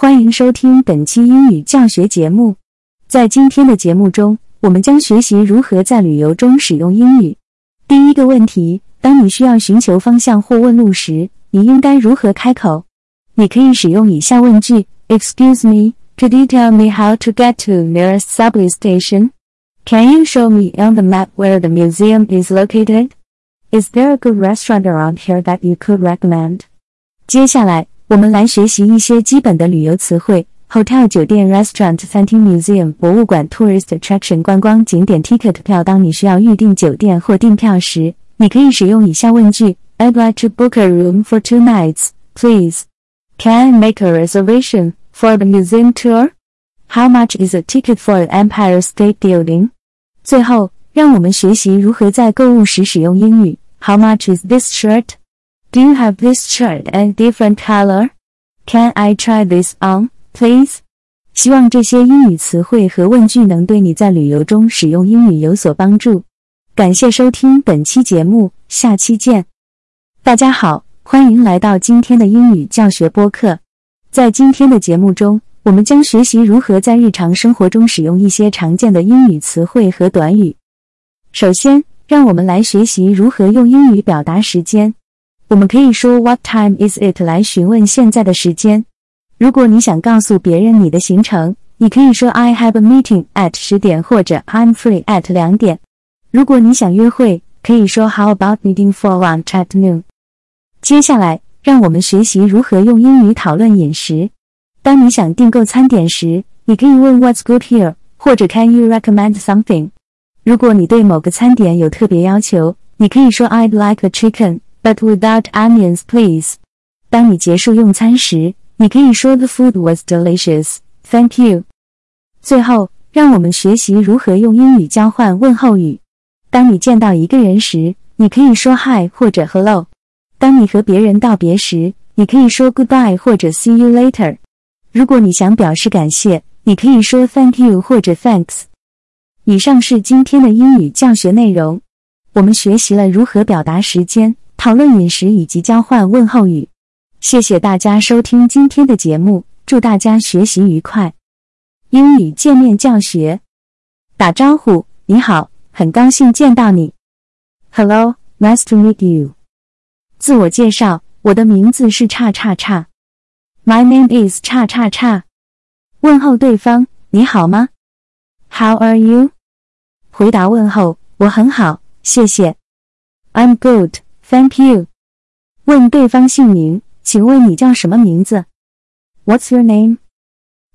欢迎收听本期英语教学节目。在今天的节目中，我们将学习如何在旅游中使用英语。第一个问题：当你需要寻求方向或问路时，你应该如何开口？你可以使用以下问句：Excuse me, could you tell me how to get to nearest subway station? Can you show me on the map where the museum is located? Is there a good restaurant around here that you could recommend? 接下来。我们来学习一些基本的旅游词汇：hotel 酒店、restaurant 餐厅、museum 博物馆、tourist attraction 观光景点、ticket 票。当你需要预订酒店或订票时，你可以使用以下问句：I'd like to book a room for two nights, please. Can I make a reservation for the museum tour? How much is a ticket for the Empire State Building? 最后，让我们学习如何在购物时使用英语。How much is this shirt? Do you have this shirt in different color? Can I try this on, please? 希望这些英语词汇和问句能对你在旅游中使用英语有所帮助。感谢收听本期节目，下期见。大家好，欢迎来到今天的英语教学播客。在今天的节目中，我们将学习如何在日常生活中使用一些常见的英语词汇和短语。首先，让我们来学习如何用英语表达时间。我们可以说 What time is it 来询问现在的时间。如果你想告诉别人你的行程，你可以说 I have a meeting at 十点或者 I'm free at 两点。如果你想约会，可以说 How about meeting for lunch at noon？接下来，让我们学习如何用英语讨论饮食。当你想订购餐点时，你可以问 What's good here？或者 Can you recommend something？如果你对某个餐点有特别要求，你可以说 I'd like a chicken。But without onions, please. 当你结束用餐时，你可以说 The food was delicious. Thank you. 最后，让我们学习如何用英语交换问候语。当你见到一个人时，你可以说 Hi 或者 Hello。当你和别人道别时，你可以说 Goodbye 或者 See you later。如果你想表示感谢，你可以说 Thank you 或者 Thanks。以上是今天的英语教学内容。我们学习了如何表达时间。讨论饮食以及交换问候语。谢谢大家收听今天的节目，祝大家学习愉快。英语见面教学，打招呼，你好，很高兴见到你。Hello, nice to meet you。自我介绍，我的名字是叉叉叉。My name is 叉叉叉。问候对方，你好吗？How are you？回答问候，我很好，谢谢。I'm good。Thank you。问对方姓名，请问你叫什么名字？What's your name？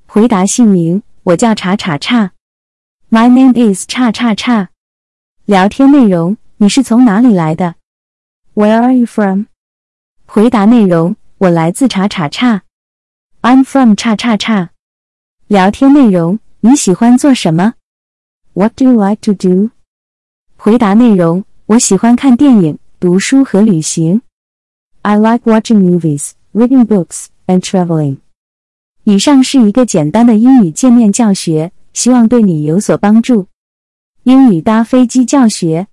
回答姓名，我叫叉叉叉。My name is 叉叉叉。聊天内容，你是从哪里来的？Where are you from？回答内容，我来自叉叉叉。I'm from 叉叉叉。聊天内容，你喜欢做什么？What do you like to do？回答内容，我喜欢看电影。读书和旅行。I like watching movies, reading books, and traveling. 以上是一个简单的英语界面教学，希望对你有所帮助。英语搭飞机教学：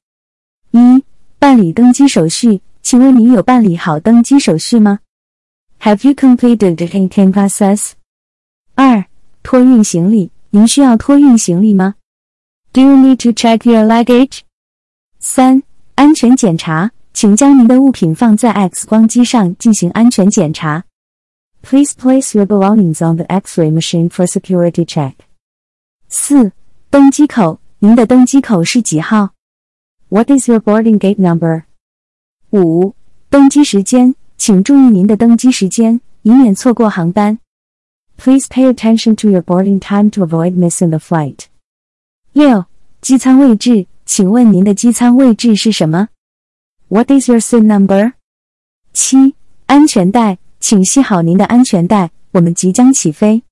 一、办理登机手续，请问你有办理好登机手续吗？Have you completed the check-in process? 二、托运行李，您需要托运行李吗？Do you need to check your luggage? 三、安全检查。请将您的物品放在 X 光机上进行安全检查。Please place your belongings on the X-ray machine for security check. 四、登机口，您的登机口是几号？What is your boarding gate number? 五、登机时间，请注意您的登机时间，以免错过航班。Please pay attention to your boarding time to avoid missing the flight. 六、机舱位置，请问您的机舱位置是什么 ？What is your seat number？七，安全带，请系好您的安全带，我们即将起飞。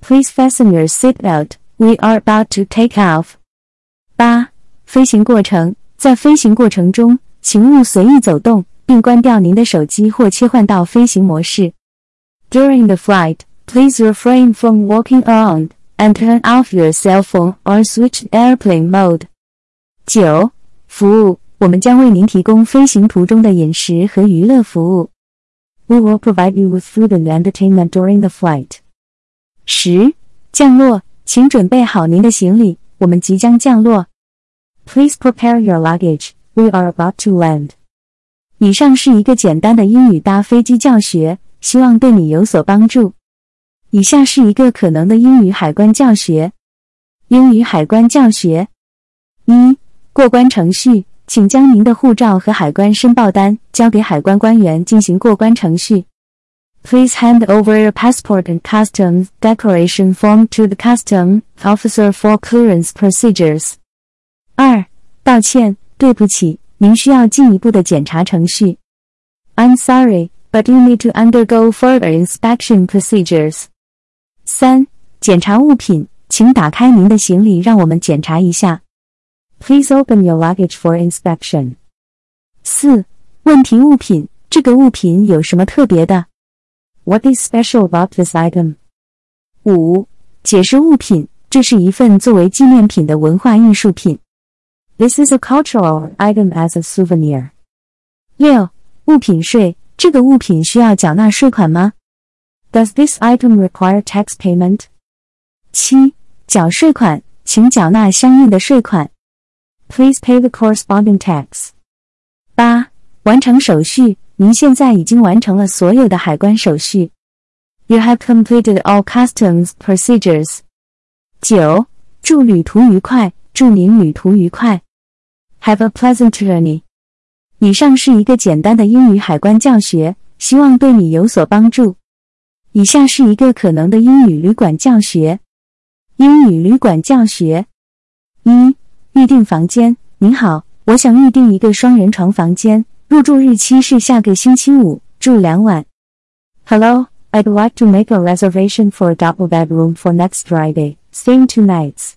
Please fasten your seat belt. We are about to take off. 八，飞行过程，在飞行过程中，请勿随意走动，并关掉您的手机或切换到飞行模式。During the flight, please refrain from walking around and turn off your cell phone or switch airplane mode. 九，服务。 我们将为您提供飞行途中的饮食和娱乐服务。We will provide you with food and entertainment during the flight. 十、降落，请准备好您的行李，我们即将降落。Please prepare your luggage. We are about to land. 以上是一个简单的英语搭飞机教学，希望对你有所帮助。以下是一个可能的英语海关教学。英语海关教学：一、过关程序，请将您的护照和海关申报单交给海关官员进行过关程序。Please hand over your passport and customs declaration form to the custom officer for clearance procedures. 二、道歉，对不起。您需要进一步的检查程序。I'm sorry, but you need to undergo further inspection procedures. 三、检查物品，请打开您的行李，让我们检查一下。Please open your luggage for inspection. 四、问题物品，这个物品有什么特别的？What is special about this item? 五、解释物品，这是一份作为纪念品的文化艺术品。This is a cultural item as a souvenir. 六、物品税，这个物品需要缴纳税款吗？Does this item require tax payment? 七、缴税款，请缴纳相应的税款。 Please pay the corresponding tax. 八、完成手续，您现在已经完成了所有的海关手续。You have completed all customs procedures. 九、祝旅途愉快，祝您旅途愉快。Have a pleasant journey。以上是一个简单的英语海关教学，希望对你有所帮助。以下是一个可能的英语旅馆教学。英语旅馆教学：一、预订房间。您好，我想预订一个双人床房间，入住日期是下个星期五，住两晚。Hello, I'd like to make a reservation for a double bedroom for next Friday, staying two nights.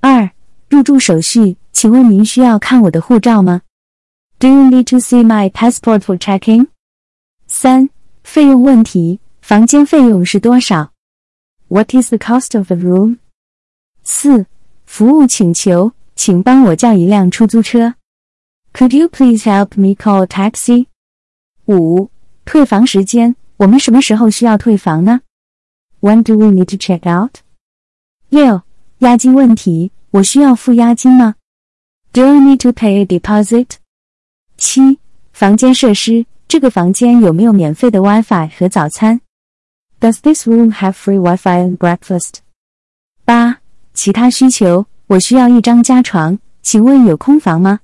二、入住手续。请问您需要看我的护照吗？Do you need to see my passport for checking？三、费用问题，房间费用是多少？What is the cost of the room？四、服务请求， 请帮我叫一辆出租车。Could you please help me call a taxi？五、退房时间，我们什么时候需要退房呢？When do we need to check out？六、押金问题，我需要付押金吗？Do I need to pay a deposit？七、房间设施，这个房间有没有免费的 WiFi 和早餐？Does this room have free Wi-Fi and breakfast？八、其他需求，我需要一张加床，请问有空房吗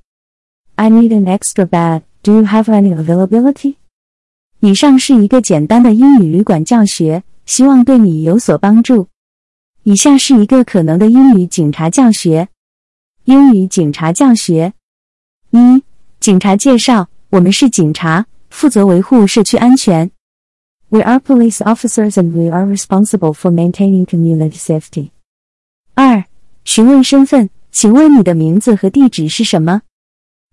？I need an extra bed. Do you have any availability？以上是一个简单的英语旅馆教学，希望对你有所帮助。以下是一个可能的英语警察教学。英语警察教学：一、警察介绍，我们是警察，负责维护社区安全。We are police officers and we are responsible for maintaining community safety. 二、询问身份，请问你的名字和地址是什么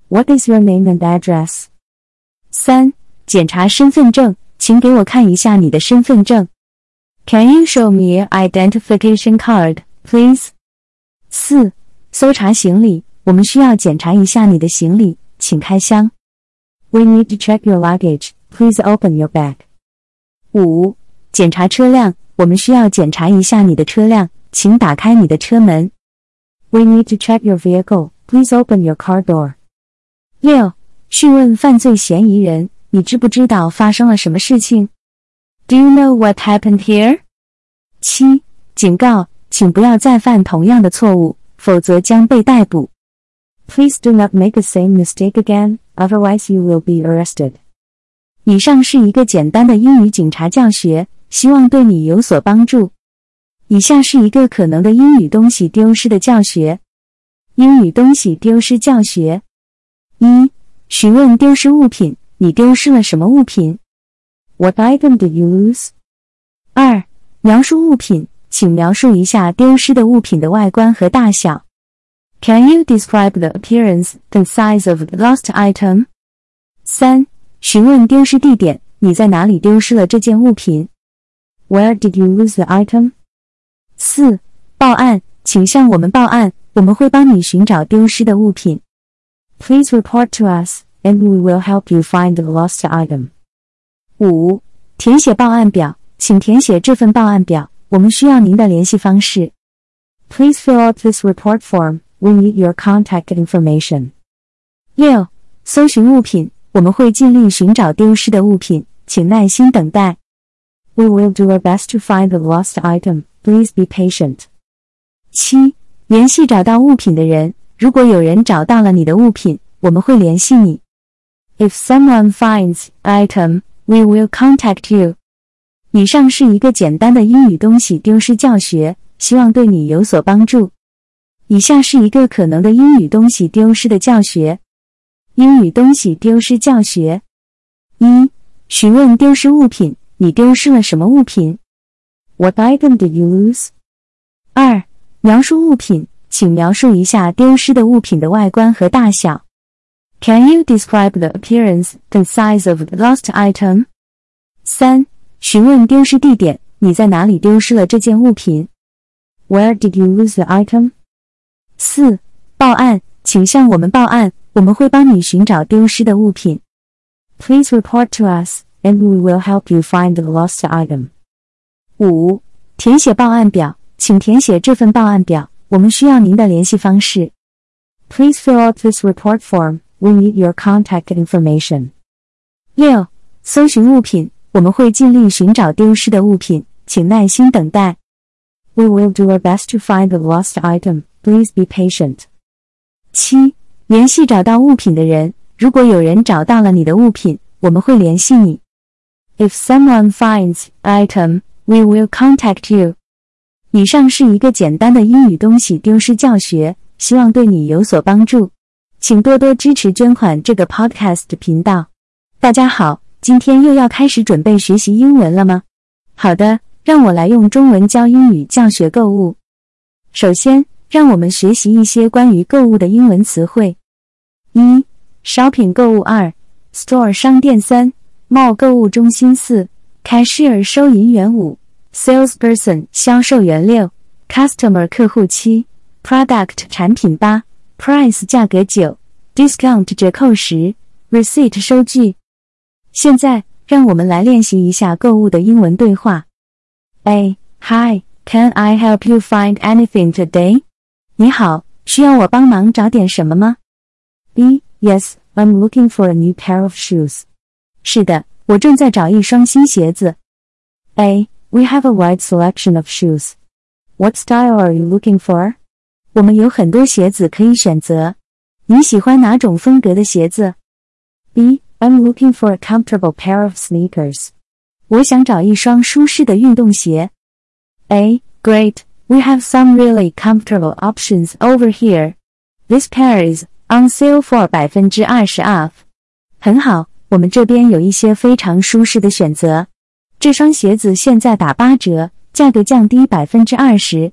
？What is your name and address? 三、检查身份证，请给我看一下你的身份证。Can you show me your identification card, please? 四。搜查行李，我们需要检查一下你的行李，请开箱。We need to check your luggage. Please open your bag. 五、检查车辆，我们需要检查一下你的车辆，请打开你的车门。We need to check your vehicle. Please open your car door. 六、讯问犯罪嫌疑人，你知不知道发生了什么事情？Do you know what happened here? 七、警告，请不要再犯同样的错误。否则将被逮捕。Please do not make the same mistake again, otherwise you will be arrested. 以上是一个简单的英语警察教学，希望对你有所帮助。 以下是一个可能的英语东西丢失的教学。英语东西丢失教学：一、询问丢失物品，你丢失了什么物品？What item did you lose？二、描述物品。请描述一下丢失的物品的外观和大小。Can you describe the appearance and size of the lost item？三、询问丢失地点，你在哪里丢失了这件物品？Where did you lose the item？四、报案，请向我们报案，我们会帮你寻找丢失的物品。Please report to us, and we will help you find the lost item. 五、填写报案表，请填写这份报案表。 我们需要您的联系方式。Please fill out this report form. We need your contact information. 六、搜寻物品，我们会尽力寻找丢失的物品，请耐心等待。 We will do our best to find the lost item. Please be patient. 七、联系找到物品的人，如果有人找到了你的物品，我们会联系你。If someone finds item, we will contact you. 以上是一个简单的英语东西丢失教学，希望对你有所帮助。以下是一个可能的英语东西丢失的教学。英语东西丢失教学：一、询问丢失物品，你丢失了什么物品？What item did you lose？二、描述物品，请描述一下丢失的物品的外观和大小。Can you describe the appearance and size of the lost item？三、询问丢失地点，你在哪里丢失了这件物品？Where did you lose the item？四、报案，请向我们报案，我们会帮你寻找丢失的物品。Please report to us, and we will help you find the lost item. 五、填写报案表，请填写这份报案表，我们需要您的联系方式。Please fill out this report form. We need your contact information. 六、搜寻物品，我们会尽力寻找丢失的物品，请耐心等待。We will do our best to find the lost item. Please be patient. 七、联系找到物品的人，如果有人找到了你的物品，我们会联系你。 If someone finds item, we will contact you. 以上是一个简单的英语东西丢失教学，希望对你有所帮助。请多多支持捐款这个 podcast 频道。大家好，今天又要开始准备学习英文了吗？好的，让我来用中文教英语教学购物。首先，让我们学习一些关于购物的英文词汇。一、shopping 购物；二、store 商店；三、mall 购物中心；四、cashier 收银员；五、salesperson 销售员；六、customer 客户；七、product 产品；八、price 价格；九、discount 折扣；十、receipt 收据。现在，让我们来练习一下购物的英文对话。A. Hi, can I help you find anything today? 你好，需要我帮忙找点什么吗？B. Yes, I'm looking for a new pair of shoes. 是的，我正在找一双新鞋子。A. We have a wide selection of shoes. What style are you looking for? 我们有很多鞋子可以选择。你喜欢哪种风格的鞋子？B. I'm looking for a comfortable pair of sneakers. 我想找一双舒适的运动鞋。A. Great. We have some really comfortable options over here. This pair is on sale for 百分之二十 off. 很好， 我们这边有一些非常舒适的选择。这双鞋子现在打八折，价格降低百分之二十。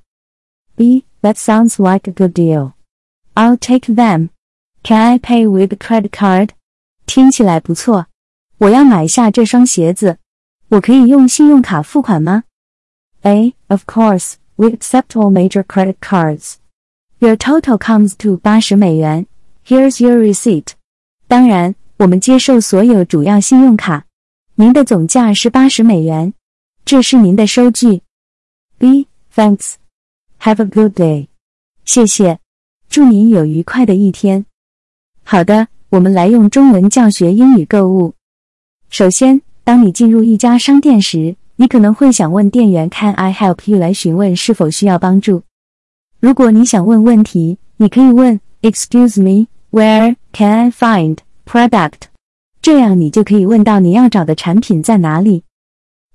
B. That sounds like a good deal. I'll take them. Can I pay with credit card? 听起来不错。我要买下这双鞋子，我可以用信用卡付款吗？A. Of course. We accept all major credit cards. Your total comes to 八十美元。Here's your receipt. 当然，我们接受所有主要信用卡。您的总价是八十美元。这是您的收据。B. Thanks. Have a good day. 谢谢。祝您有愉快的一天。好的，我们来用中文教学英语购物。首先，当你进入一家商店时，你可能会想问店员 “Can I help you” 来询问是否需要帮助。如果你想问问题，你可以问 “Excuse me, where can I find product？” 这样你就可以问到你要找的产品在哪里。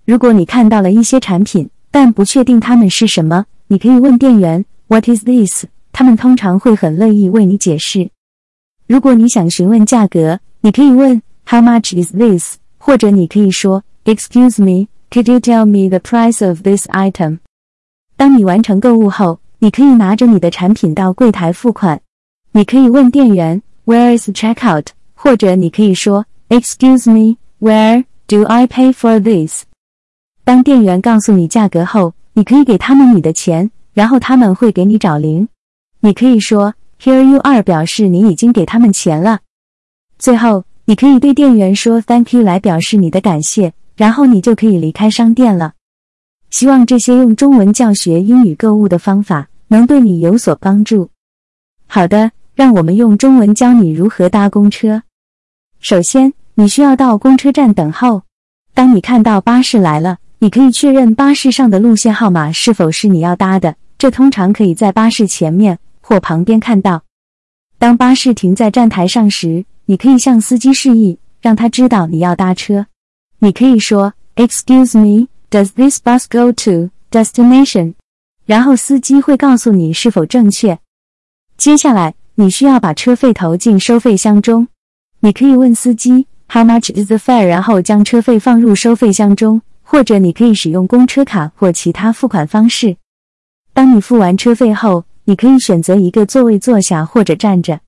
如果你看到了一些产品，但不确定它们是什么，你可以问店员 “What is this？” 他们通常会很乐意为你解释。如果你想询问价格，你可以问 “How much is this？” 或者你可以说 “Excuse me。” Could you tell me the price of this item？当你完成购物后，你可以拿着你的产品到柜台付款。你可以问店员 Where is checkout？或者你可以说 Excuse me，Where do I pay for this？当店员告诉你价格后，你可以给他们你的钱，然后他们会给你找零。你可以说 Here you are，表示你已经给他们钱了。最后，你可以对店员说 Thank you 来表示你的感谢。然后你就可以离开商店了。希望这些用中文教学英语购物的方法能对你有所帮助。好的，让我们用中文教你如何搭公车。首先，你需要到公车站等候。当你看到巴士来了，你可以确认巴士上的路线号码是否是你要搭的。这通常可以在巴士前面或旁边看到。当巴士停在站台上时，你可以向司机示意，让他知道你要搭车。你可以说：“Excuse me, does this bus go to destination？” 然后司机会告诉你是否正确。接下来，你需要把车费投进收费箱中。你可以问司机。How much is the fare？然后将车费放入收费箱中，或者你可以使用公车卡或其他付款方式。当你付完车费后，你可以选择一个座位坐下或者站着。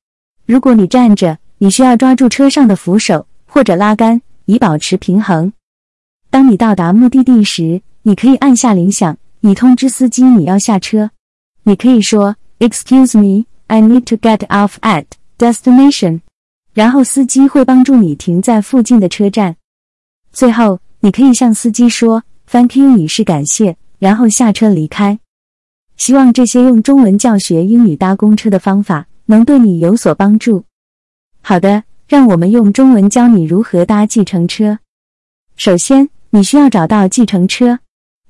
如果你站着，你需要抓住车上的扶手或者拉杆以保持平衡。当你到达目的地时，你可以按下铃响，以通知司机你要下车。你可以说：“Excuse me, I need to get off at destination。”然后司机会帮助你停在附近的车站。最后，你可以向司机说 “Thank you” 以示感谢，然后下车离开。希望这些用中文教学英语搭公车的方法能对你有所帮助。好的，让我们用中文教你如何搭计程车。首先，你需要找到计程车。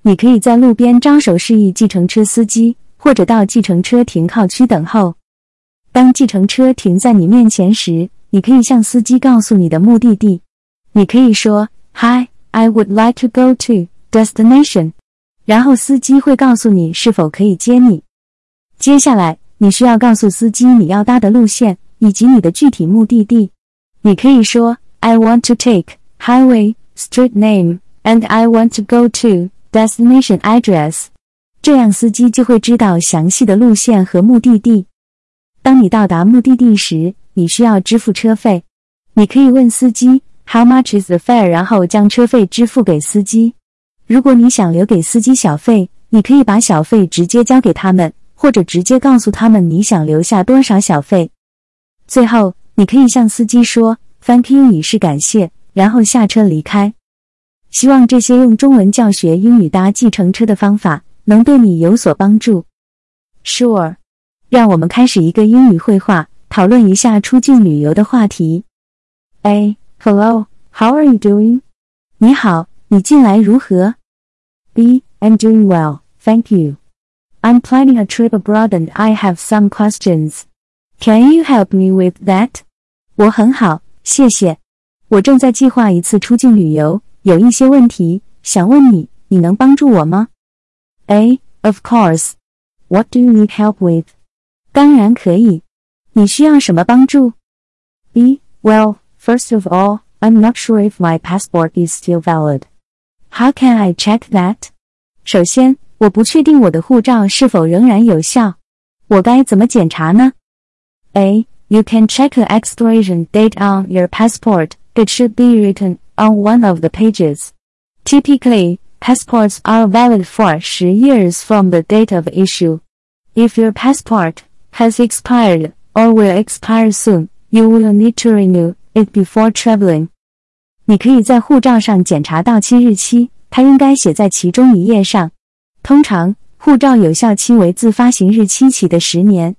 你可以在路边招手示意计程车司机，或者到计程车停靠区等候。当计程车停在你面前时，你可以向司机告诉你的目的地。你可以说：“Hi, I would like to go to destination。”然后司机会告诉你是否可以接你。接下来，你需要告诉司机你要搭的路线以及你的具体目的地。你可以说：“I want to take highway street name and I want to go to destination address。”这样司机就会知道详细的路线和目的地。当你到达目的地时，你需要支付车费，你可以问司机 How much is the fare？然后将车费支付给司机。如果你想留给司机小费，你可以把小费直接交给他们，或者直接告诉他们你想留下多少小费。最后，你可以向司机说 Thank you 以示感谢，然后下车离开。希望这些用中文教学英语搭计程车的方法能对你有所帮助。Sure，让我们开始一个英语会话。讨论一下出境旅游的话题。A. Hello, how are you doing? 你好，你近来如何？B. I'm doing well, thank you. I'm planning a trip abroad and I have some questions. Can you help me with that? 我很好，谢谢。我正在计划一次出境旅游，有一些问题想问你，你能帮助我吗？A. Of course. What do you need help with? 当然可以。 你需要什么帮助？B. Well, first of all, I'm not sure if my passport is still valid. How can I check that? 首先，我不确定我的护照是否仍然有效。我该怎么检查呢？A. You can check the expiration date on your passport. It should be written on one of the pages. Typically, passports are valid for 10 years from the date of issue. If your passport has expired or will expire soon, you will need to renew it before traveling. 你可以在护照上检查到期日期，它应该写在其中一页上。通常，护照有效期为自发行日期起的十年。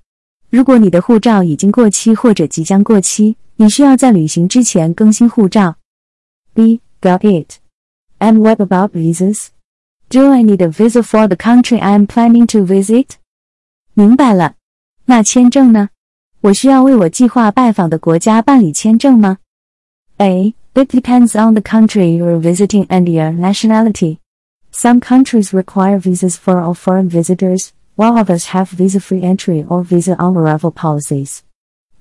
如果你的护照已经过期或者即将过期，你需要在旅行之前更新护照。B. Got it. And what about visas? Do I need a visa for the country I'm planning to visit? 明白了。那签证呢？我需要为我计划拜访的国家办理签证吗？A. It depends on the country you're visiting and your nationality. Some countries require visas for all foreign visitors, while others have visa-free entry or visa on arrival policies.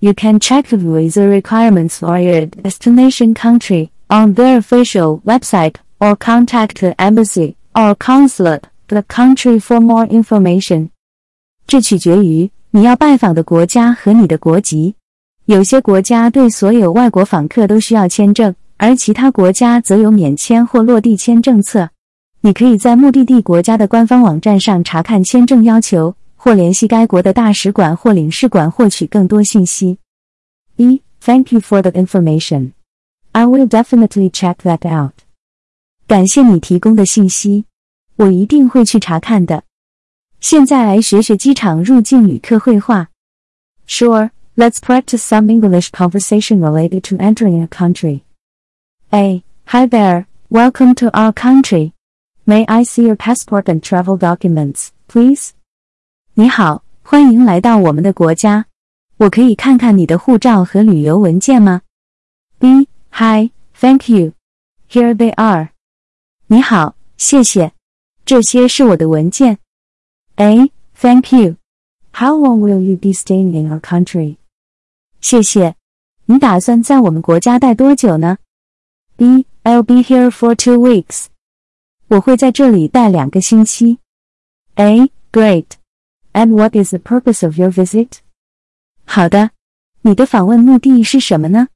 You can check the visa requirements for your destination country on their official website or contact the embassy or consulate the country for more information. 这取决于 你要拜访的国家和你的国籍，有些国家对所有外国访客都需要签证，而其他国家则有免签或落地签政策。你可以在目的地国家的官方网站上查看签证要求，或联系该国的大使馆或领事馆获取更多信息。一，Thank you for the information. I will definitely check that out. 感谢你提供的信息，我一定会去查看的。现在来学学机场入境旅客会话。Sure, let's practice some English conversation related to entering a country. A. Hi there, welcome to our country. May I see your passport and travel documents, please? 你好，欢迎来到我们的国家。我可以看看你的护照和旅游文件吗？B. Hi, thank you. Here they are. 你好，谢谢。这些是我的文件。A. Thank you. How long will you be staying in our country? 谢谢。你打算在我们国家待多久呢？B. I'll be here for two weeks. 我会在这里待两个星期。A. Great. And what is the purpose of your visit? 好的，你的访问目的是什么呢？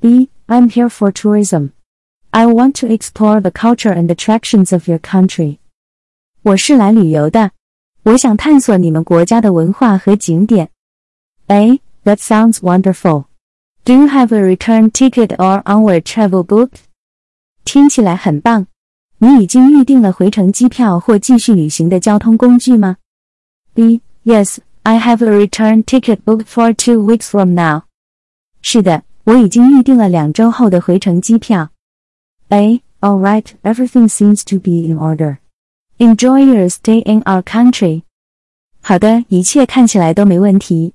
B. I'm here for tourism. I want to explore the culture and attractions of your country. 我是来旅游的， 我想探索你们国家的文化和景点。A. That sounds wonderful. Do you have a return ticket or onward travel book? 听起来很棒。你已经预定了回程机票或继续旅行的交通工具吗？B. Yes. I have a return ticket booked for two weeks from now. 是的，我已经预定了两周后的回程机票。A. All right, everything seems to be in order. Enjoy your stay in our country. 好的，一切看起来都没问题。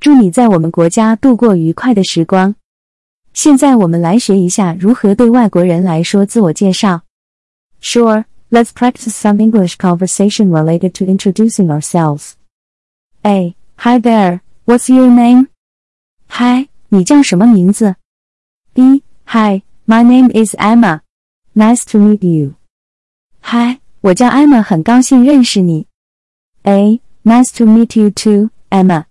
祝你在我们国家度过愉快的时光。现在我们来学一下如何对外国人来说自我介绍。Sure, let's practice some English conversation related to introducing ourselves. A. Hi there. What's your name? Hi, 你叫什么名字？B. Hi, my name is Emma. Nice to meet you. Hi, 我叫 Emma，很高兴认识你。A. Nice to meet you too, Emma.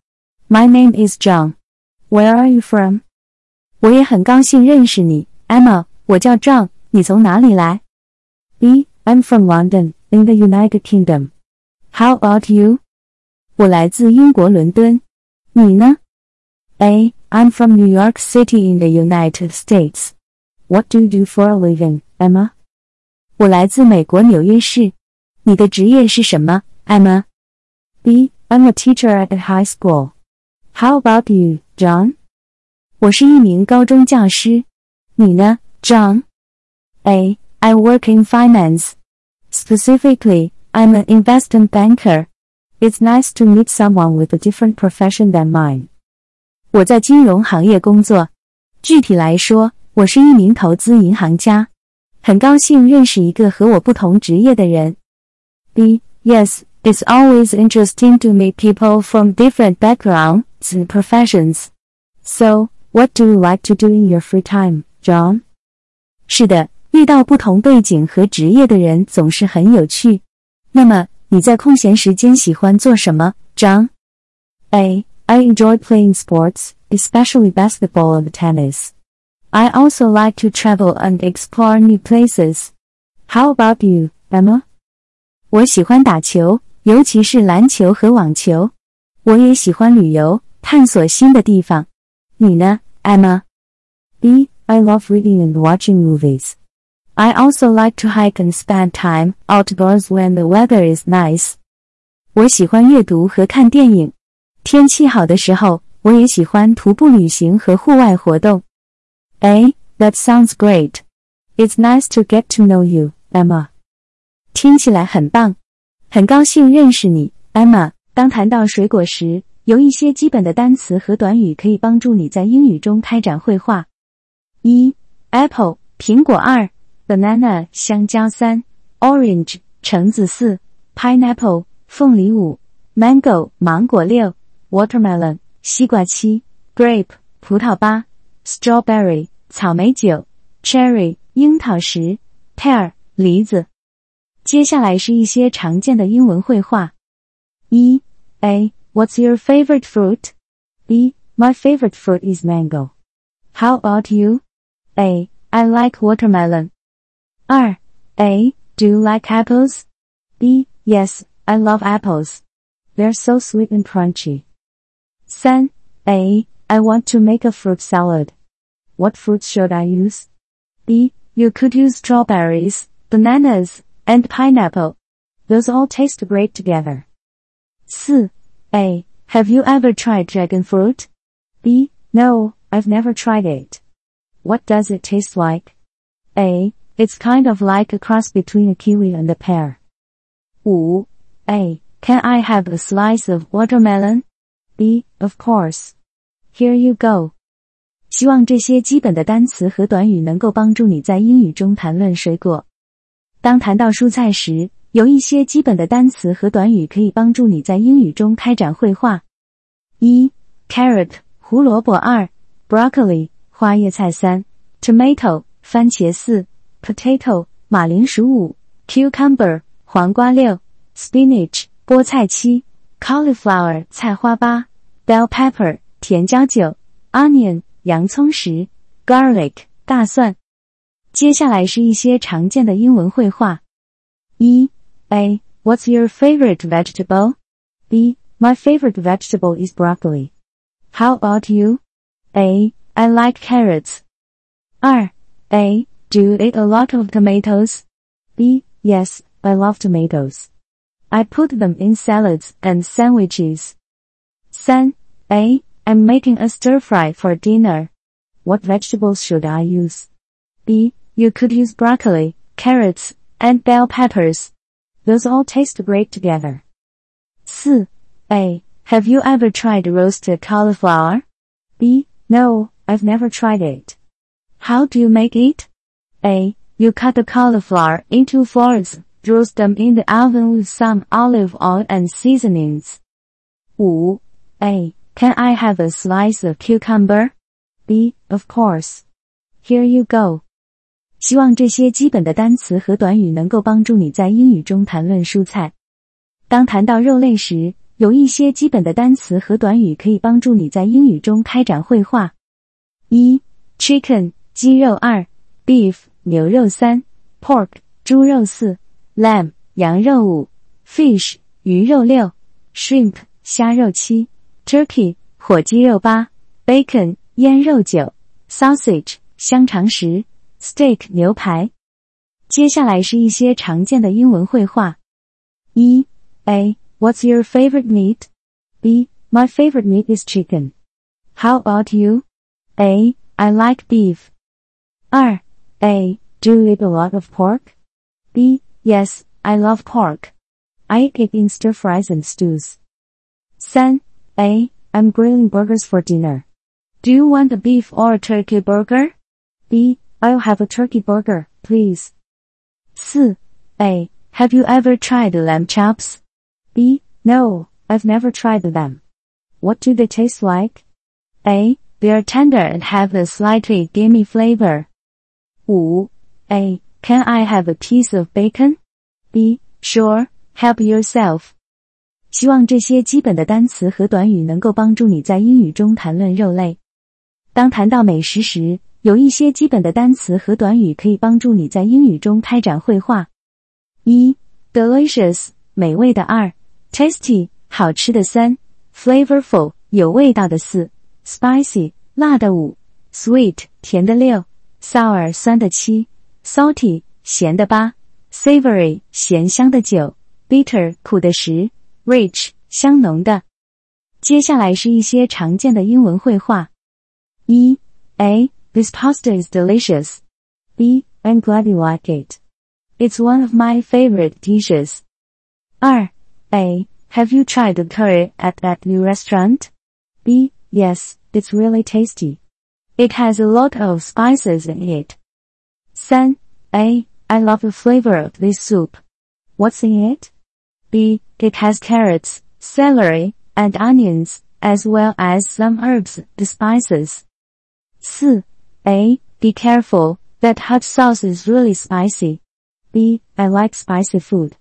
My name is John. Where are you from? 我也很高兴认识你，Emma。我叫 John，你从哪里来？B. I'm from London, in the United Kingdom. How about you? 我来自英国伦敦，你呢？A. I'm from New York City in the United States. What do you do for a living, Emma? 我来自美国纽约市，你的职业是什么，Emma？B. I'm a teacher at a high school. How about you, John? 我是一名高中教师，你呢，John？A. I work in finance. Specifically, I'm an investment banker. It's nice to meet someone with a different profession than mine. 我在金融行业工作，具体来说，我是一名投资银行家。很高兴认识一个和我不同职业的人。B. Yes, it's always interesting to meet people from different backgrounds and professions. So, what do you like to do in your free time, John? 是的，遇到不同背景和职业的人总是很有趣。那么，你在空闲时间喜欢做什么，John? A. I enjoy playing sports, especially basketball and tennis. I also like to travel and explore new places. How about you, Emma? 我喜欢打球，尤其是篮球和网球。我也喜欢旅游，探索新的地方。你呢，Emma? B. I love reading and watching movies. I also like to hike and spend time outdoors when the weather is nice. 我喜欢阅读和看电影。天气好的时候，我也喜欢徒步旅行和户外活动。 A. That sounds great. It's nice to get to know you, Emma. 听起来很棒，很高兴认识你，Emma。当谈到水果时，有一些基本的单词和短语可以帮助你在英语中开展绘画。一，apple 苹果二。banana 香蕉三，orange 橙子四，pineapple 凤梨五，mango 芒果六，watermelon 西瓜七，grape 葡萄八 ，strawberry 草莓九，cherry 樱桃十，pear 梨子。接下来是一些常见的英文绘画。一 A What's your favorite fruit? B My favorite fruit is mango. How about you? A I like watermelon. 二 A. Do you like apples? B. Yes, I love apples. They're so sweet and crunchy. 3. A. I want to make a fruit salad. What fruits should I use? B. You could use strawberries, bananas, and pineapple. Those all taste great together. 四 A. Have you ever tried dragon fruit? B. No, I've never tried it. What does it taste like? A. It's kind of like a cross between a kiwi and a pear. 5. A. Can I have a slice of watermelon? B. Of course. Here you go. 希望这些基本的单词和短语能够帮助你在英语中谈论水果。当谈到蔬菜时，有一些基本的单词和短语可以帮助你在英语中开展绘画。一，carrot 胡萝卜；二，broccoli 花叶菜；三，tomato 番茄；四，potato 马铃薯；五，cucumber 黄瓜；六，spinach 菠菜；七，cauliflower 菜花；八，bell pepper 甜椒；九，onion 洋葱；十，garlic 大蒜。接下来是一些常见的英文绘画。一 A. What's your favorite vegetable? B. My favorite vegetable is broccoli. How about you? A. I like carrots. 2. A. Do you eat a lot of tomatoes? B. Yes, I love tomatoes. I put them in salads and sandwiches. 3. A. I'm making a stir fry for dinner. What vegetables should I use? B. You could use broccoli, carrots, and bell peppers. Those all taste great together. 4. A. Have you ever tried roasted cauliflower? B. No, I've never tried it. How do you make it? A. You cut the cauliflower into fours, roast them in the oven with some olive oil and seasonings. 5. A. Can I have a slice of cucumber? B. Of course. Here you go. 希望这些基本的单词和短语能够帮助你在英语中谈论蔬菜。当谈到肉类时，有一些基本的单词和短语可以帮助你在英语中开展绘画。一，chicken 鸡肉；二，beef 牛肉；三，pork 猪肉；四，lamb 羊肉；五，fish 鱼肉；六，shrimp 虾肉；七 ，turkey 火鸡肉；八，bacon 腌肉；九，sausage 香肠；十。Steak 牛排。接下来是一些常见的英文绘画。一 A. What's your favorite meat? B. My favorite meat is chicken. How about you? A. I like beef. 二 A. Do you eat a lot of pork? B. Yes, I love pork. I eat it in stir fries and stews. 三 a. I'm grilling burgers for dinner. Do you want a beef or a turkey burger? B. I'll have a turkey burger, please. 4. A. Have you ever tried lamb chops? B. No, I've never tried them. What do they taste like? A. They are tender and have a slightly gamey flavor. 5. A. Can I have a piece of bacon? B. Sure, help yourself. 希望这些基本的单词和短语能够帮助你在英语中谈论肉类。当谈到美食时，有一些基本的单词和短语可以帮助你在英语中开展绘画。一，delicious 美味的；二，tasty 好吃的；三，flavorful 有味道的；四，spicy 辣的；五，sweet 甜的；六，sour 酸的；七，salty 咸的；八，savory 咸香的；九，bitter 苦的；十 ，rich 香浓的。接下来是一些常见的英文绘画。一，a This pasta is delicious. B. I'm glad you like it. It's one of my favorite dishes. R. A. Have you tried the curry at that new restaurant? B. Yes, it's really tasty. It has a lot of spices in it. 3. A. I love the flavor of this soup. What's in it? B. It has carrots, celery, and onions, as well as some herbs, the spices. 4. A. Be careful, that hot sauce is really spicy. B. I like spicy food.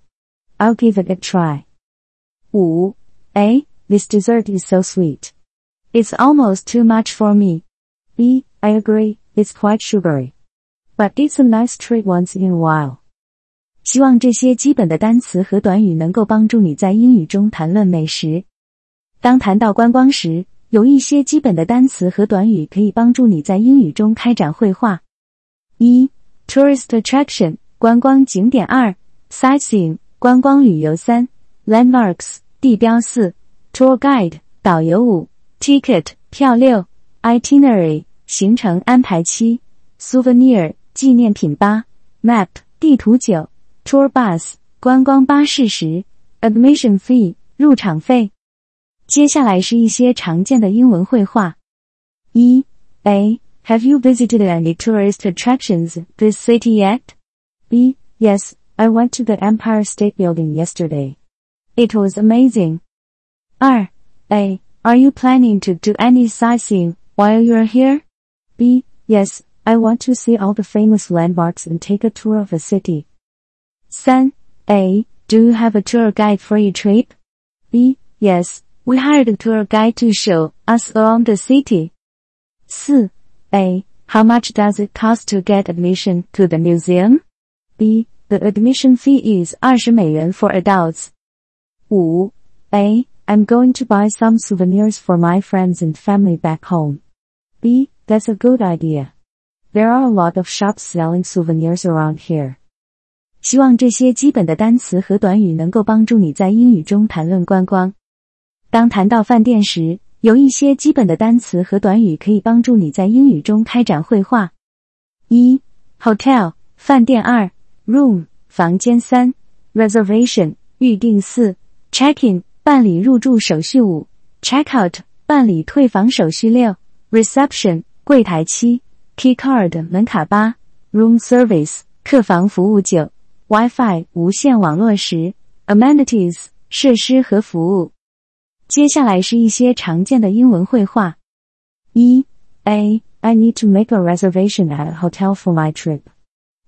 I'll give it a try. 5. A. This dessert is so sweet. It's almost too much for me. B. I agree, it's quite sugary. But it's a nice treat once in a while. 希望这些基本的单词和短语能够帮助你在英语中谈论美食。当谈到观光时，有一些基本的单词和短语可以帮助你在英语中开展绘画。一，tourist attraction 观光景点；二，sightseeing 观光旅游三，landmarks 地标四，tour guide 导游五，ticket 票六，itinerary 行程安排七，souvenir 纪念品八，map 地图九。，tour bus 观光巴士十，admission fee 入场费。接下来是一些常见的英文绘画。一 A Have you visited any tourist attractions this city yet? B Yes, I went to the Empire State Building yesterday. It was amazing. 2. A. Are you planning to do any sightseeing while you're here? B. Yes, I want to see all the famous landmarks and take a tour of the city. 3. A. Do you have a tour guide for your trip? B. Yes, we hired a tour guide to show us around the city. 4. A. How much does it cost to get admission to the museum? B. The admission fee is 20美元 for adults. 5. A. I'm going to buy some souvenirs for my friends and family back home. B. That's a good idea. There are a lot of shops selling souvenirs around here. 希望这些基本的单词和短语能够帮助你在英语中谈论观光。当谈到饭店时，有一些基本的单词和短语可以帮助你在英语中开展绘画。一，hotel 饭店；二，room 房间；三，reservation 预订；四，check in 办理入住手续；五，check out 办理退房手续；六，reception 柜台；七，key card 门卡；八，room service 客房服务；九。，WiFi 无线网络；十，amenities 设施和服务。接下来是一些常见的英文绘画。一 A. I need to make a reservation at a hotel for my trip.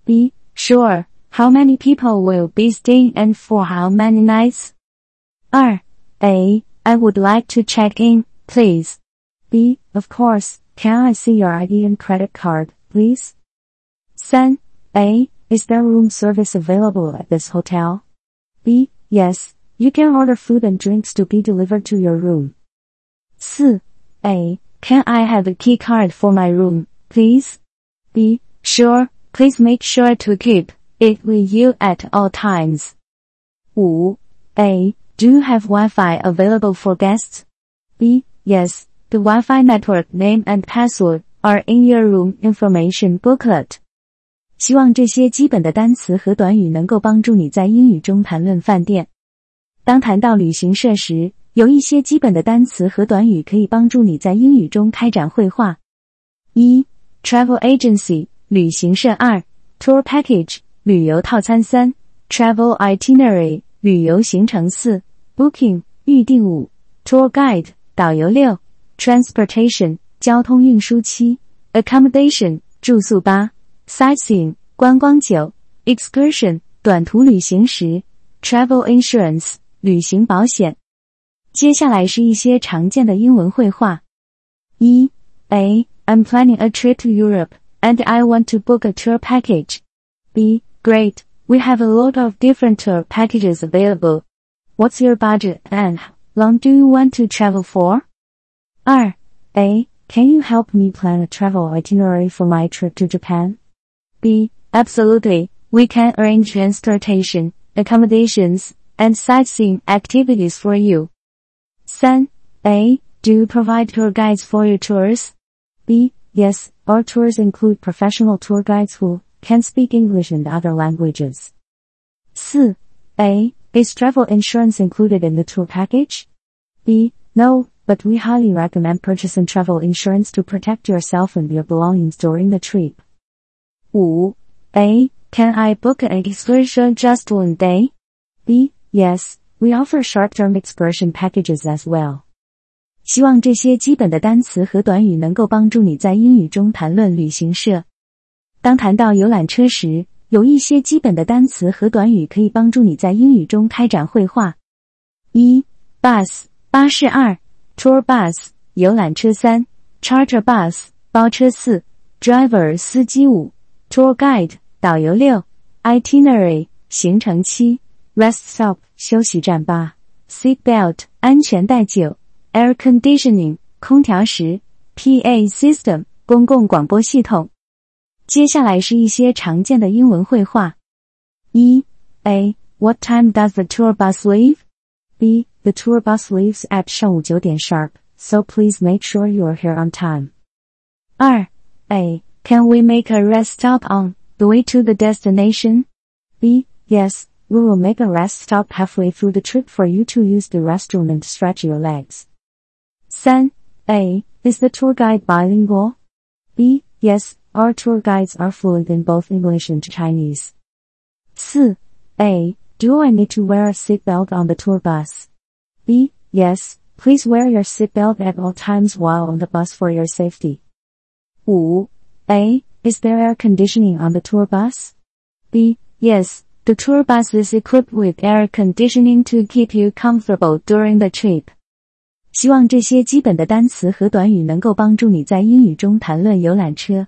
B. Sure. How many people will be staying and for how many nights? 二 A. I would like to check in, please. B. Of course. Can I see your ID and credit card, please? 三 A. is there room service available at this hotel? B. Yes. You can order food and drinks to be delivered to your room. 4. A. Can I have a key card for my room, please? B. Sure, please make sure to keep it with you at all times. 5. A. Do you have Wi-Fi available for guests? B. Yes, the Wi-Fi network name and password are in your room information booklet. 希望这些基本的单词和短语能够帮助你在英语中谈论饭店。当谈到旅行社时，有一些基本的单词和短语可以帮助你在英语中开展绘画。一，travel agency 旅行社；二，tour package 旅游套餐；三，travel itinerary 旅游行程；四，booking 预订；五，tour guide 导游；六，transportation 交通运输；七，accommodation 住宿；八 ，sightseeing 观光；九，excursion 短途旅行；十，travel insurance。旅行保险。接下来是一些常见的英文绘画。一 A. I'm planning a trip to Europe and I want to book a tour package. B. Great. We have a lot of different tour packages available. What's your budget and how long do you want to travel for? 二 A. Can you help me plan a travel itinerary for my trip to Japan? B. Absolutely. We can arrange transportation, accommodations, and sightseeing activities for you. 3. A. Do you provide tour guides for your tours? B. Yes, our tours include professional tour guides who can speak English and other languages. 4. A. Is travel insurance included in the tour package? B. No, but we highly recommend purchasing travel insurance to protect yourself and your belongings during the trip. 5. A. Can I book an excursion just one day? B. Yes, we offer short-term excursion packages as well. 希望这些基本的单词和短语能够帮助你在英语中谈论旅行社。当谈到游览车时，有一些基本的单词和短语可以帮助你在英语中开展绘画。一，bus 巴士；二，tour bus 游览车；三，charter bus 包车；四，driver 司机；五 ，tour guide 导游；六，itinerary 行程；七。Rest stop 休息站八，Seat belt 安全带九，Air conditioning 空调十，PA system 公共广播系统。接下来是一些常见的英文绘画。一 A What time does the tour bus leave? B. The tour bus leaves at 上午九点 sharp, so please make sure you are here on time. 二 A. can we make a rest stop on the way to the destination? B. Yes, we will make a rest stop halfway through the trip for you to use the restroom and stretch your legs. 3. A. Is the tour guide bilingual? B. Yes, our tour guides are fluent in both English and Chinese. 4. A. Do I need to wear a seatbelt on the tour bus? B. Yes, please wear your seatbelt at all times while on the bus for your safety. 5. A. Is there air conditioning on the tour bus? B. Yes, the tour bus is equipped with air conditioning to keep you comfortable during the trip. 希望这些基本的单词和短语能够帮助你在英语中谈论游览车。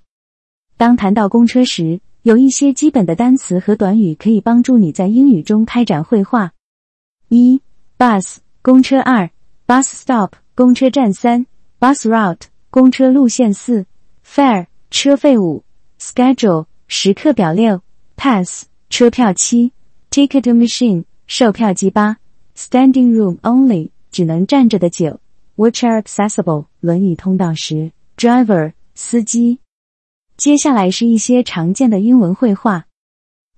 当谈到公车时，有一些基本的单词和短语可以帮助你在英语中开展绘画。一，bus 公车；二，bus stop 公车站；三，bus route 公车路线；四，fare 车费；五，schedule 时刻表；六，pass 车票；七，ticket machine 售票机；八，standing room only 只能站着的；九，wheelchair accessible 轮椅通道；十，driver 司机。接下来是一些常见的英文绘画。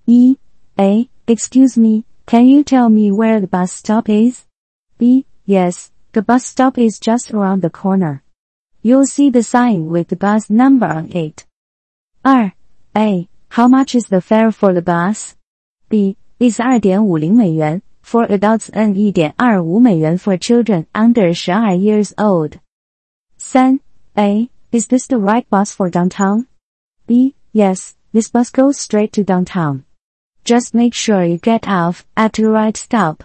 一，A. Excuse me, can you tell me where the bus stop is? B. Yes, the bus stop is just around the corner. You'll see the sign with the bus number on it. 二，A. How much is the fare for the bus? B. Is 二点五零美元 for adults and 一点二五美元 for children under 十二 years old. 三，A. Is this the right bus for downtown? B. Yes, this bus goes straight to downtown. Just make sure you get off at the right stop.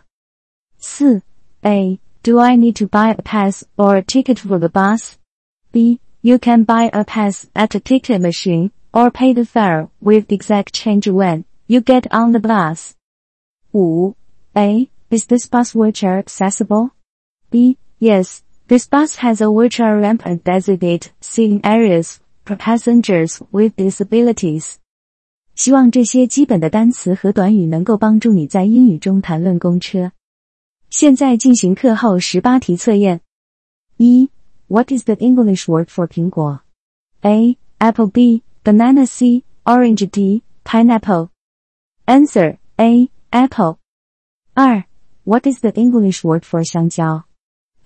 4. A. Do I need to buy a pass or a ticket for the bus? B. You can buy a pass at a ticket machine or pay the fare with exact change when you get on the bus. 5. A. Is this bus wheelchair accessible? B. Yes, this bus has a wheelchair ramp and designated seating areas for passengers with disabilities。希望这些基本的单词和短语能够帮助你在英语中谈论公车。现在进行课后十八题测验。一 ，What is the English word for 苹果？A. Apple B. Banana C. Orange D. Pineapple. Answer A. Apple. 二，What is the English word for 香蕉？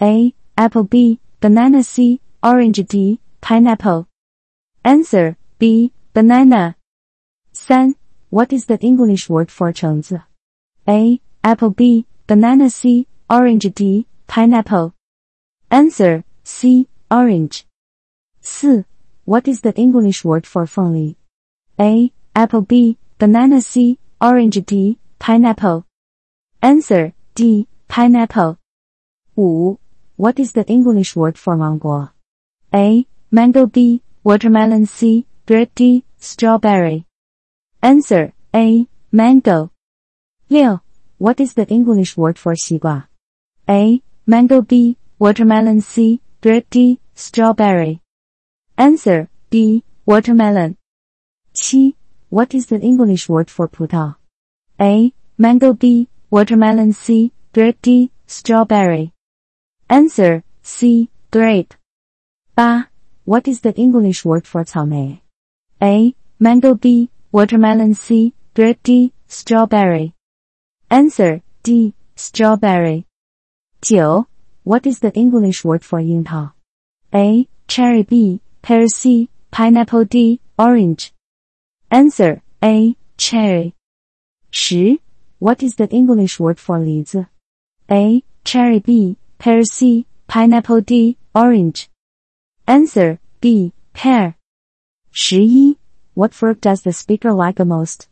A. Apple B. Banana C. Orange D. Pineapple. Answer B. Banana. 3. What is the English word for 橙子? A. Apple B. Banana C. Orange D. Pineapple. Answer C. Orange. 4. What is the English word for family? A. Apple B. Banana C. Orange D. Pineapple. Answer D. Pineapple. 5. What is the English word for mango? A. Mango B. Watermelon C. Grape D. Strawberry. Answer A. Mango. 6. What is the English word for A Mango B. Watermelon C. grape D, strawberry. Answer B, watermelon. 7. What is the English word for 葡萄? A, mango B, watermelon C, grape D, strawberry. Answer C, grape. 8. What is the English word for 草莓? A. Mango B. Watermelon C. Grape D. Strawberry. Answer D. Strawberry. 9. What is the English word for 樱桃? A. Cherry B. Pear C. Pineapple D. Orange. Answer A. Cherry. 10. What is the English word for 梨子? A. Cherry B. Pear C. Pineapple D. Orange. Answer B. Pear. 11. What fruit does the speaker like the most?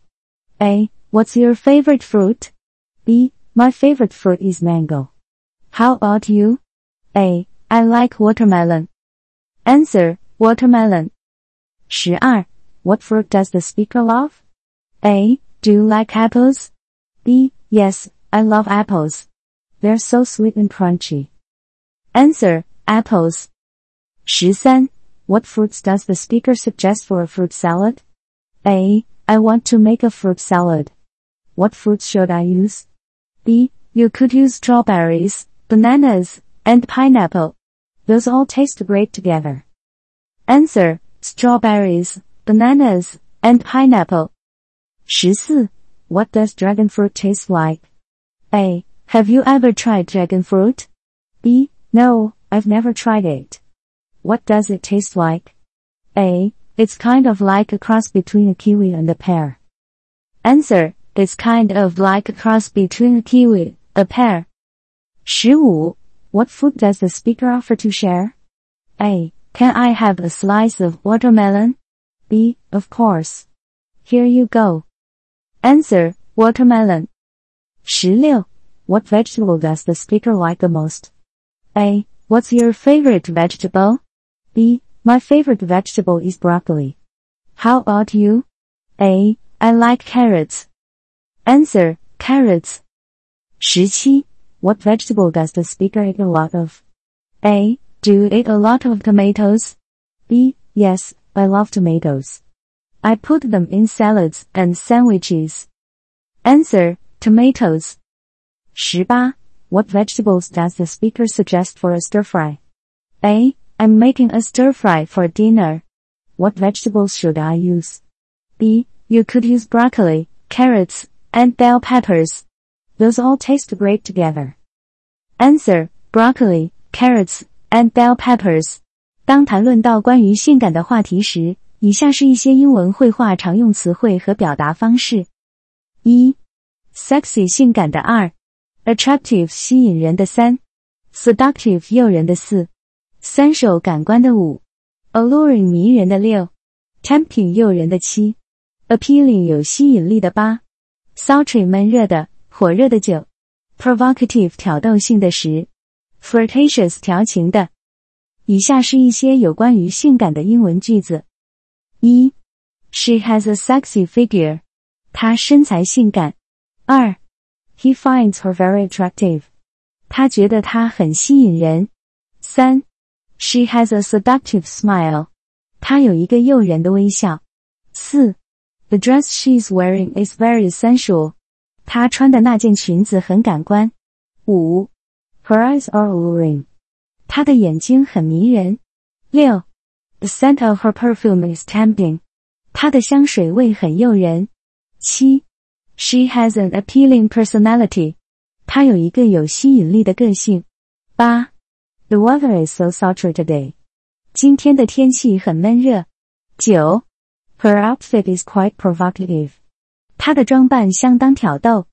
A. What's your favorite fruit? B. My favorite fruit is mango. How about you? A. I like watermelon. Answer watermelon. 12. What fruit does the speaker love? A. Do you like apples? B. Yes, I love apples. They're so sweet and crunchy. Answer apples. 13. What fruits does the speaker suggest for a fruit salad? A. I want to make a fruit salad. What fruits should I use? B. You could use strawberries, bananas, and pineapple. Those all taste great together. Answer. Strawberries, bananas, and pineapple. 14. What does dragon fruit taste like? A. Have you ever tried dragon fruit? B. No, I've never tried it. What does it taste like? A. It's kind of like a cross between a kiwi and a pear. Answer. It's kind of like a cross between a kiwi, a pear. 15. What food does the speaker offer to share? A. Can I have a slice of watermelon? B. Of course. Here you go. Answer. Watermelon. 16. What vegetable does the speaker like the most? A. What's your favorite vegetable? B. My favorite vegetable is broccoli. How about you? A. I like carrots. Answer. Carrots. 17. What vegetable does the speaker eat a lot of? A. Do you eat a lot of tomatoes? B. Yes, I love tomatoes. I put them in salads and sandwiches. Answer. Tomatoes. 18. What vegetables does the speaker suggest for a stir fry? A. I'm making a stir fry for dinner. What vegetables should I use? B. You could use broccoli, carrots, and bell peppers. Those all taste great together. Answer. Broccoli, carrots, and bell peppers. 当谈论到关于性感的话题时，以下是一些英文绘画常用词汇和表达方式：一、sexy 性感的二。attractive 吸引人的三，seductive 诱人的四，三手感官的五，alluring 迷人的六，tempting 诱人的七，appealing 有吸引力的八，sultry 闷热的火热的九，provocative 挑逗性的十，flirtatious 调情的。以下是一些有关于性感的英文句子：一，She has a sexy figure，她身材性感。二 He finds her very attractive. 他觉得她很吸引人。三，She has a seductive smile. 她有一个诱人的微笑。四，The dress she's wearing is very sensual. 她穿的那件裙子很感官。五，Her eyes are alluring. 她的眼睛很迷人。六，The scent of her perfume is tempting. 她的香水味很诱人。七 She has an appealing personality. 她有一个有吸引力的个性。八，The weather is so sultry today. 今天的天气很闷热。九，Her outfit is quite provocative. 她的装扮相当挑逗。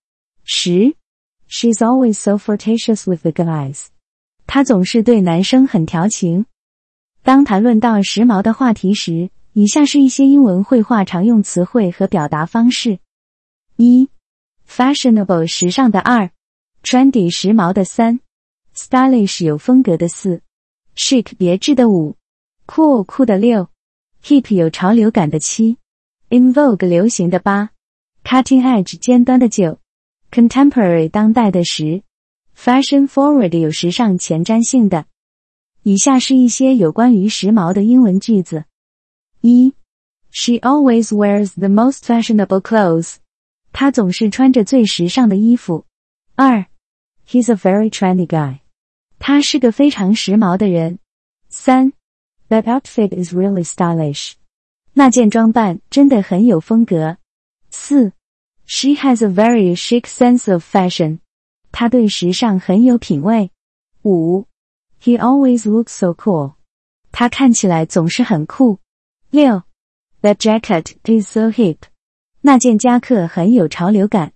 十，She's always so flirtatious with the guys. 她总是对男生很调情。当谈论到时髦的话题时，以下是一些英文绘画常用词汇和表达方式。一，fashionable 时尚的二，trendy 时髦的三，stylish 有风格的四，chic 别致的五，cool 酷的六，hip 有潮流感的七，in vogue 流行的八。，cutting edge 尖端的九，contemporary 当代的十，fashion forward 有时尚前瞻性的。以下是一些有关于时髦的英文句子：一，She always wears the most fashionable clothes. 他总是穿着最时尚的衣服。二，He's a very trendy guy。他是个非常时髦的人。三，That outfit is really stylish。那件装扮真的很有风格。四 ，She has a very chic sense of fashion。她对时尚很有品味。五，He always looks so cool。他看起来总是很酷。六，That jacket is so hip。那件夹克很有潮流感。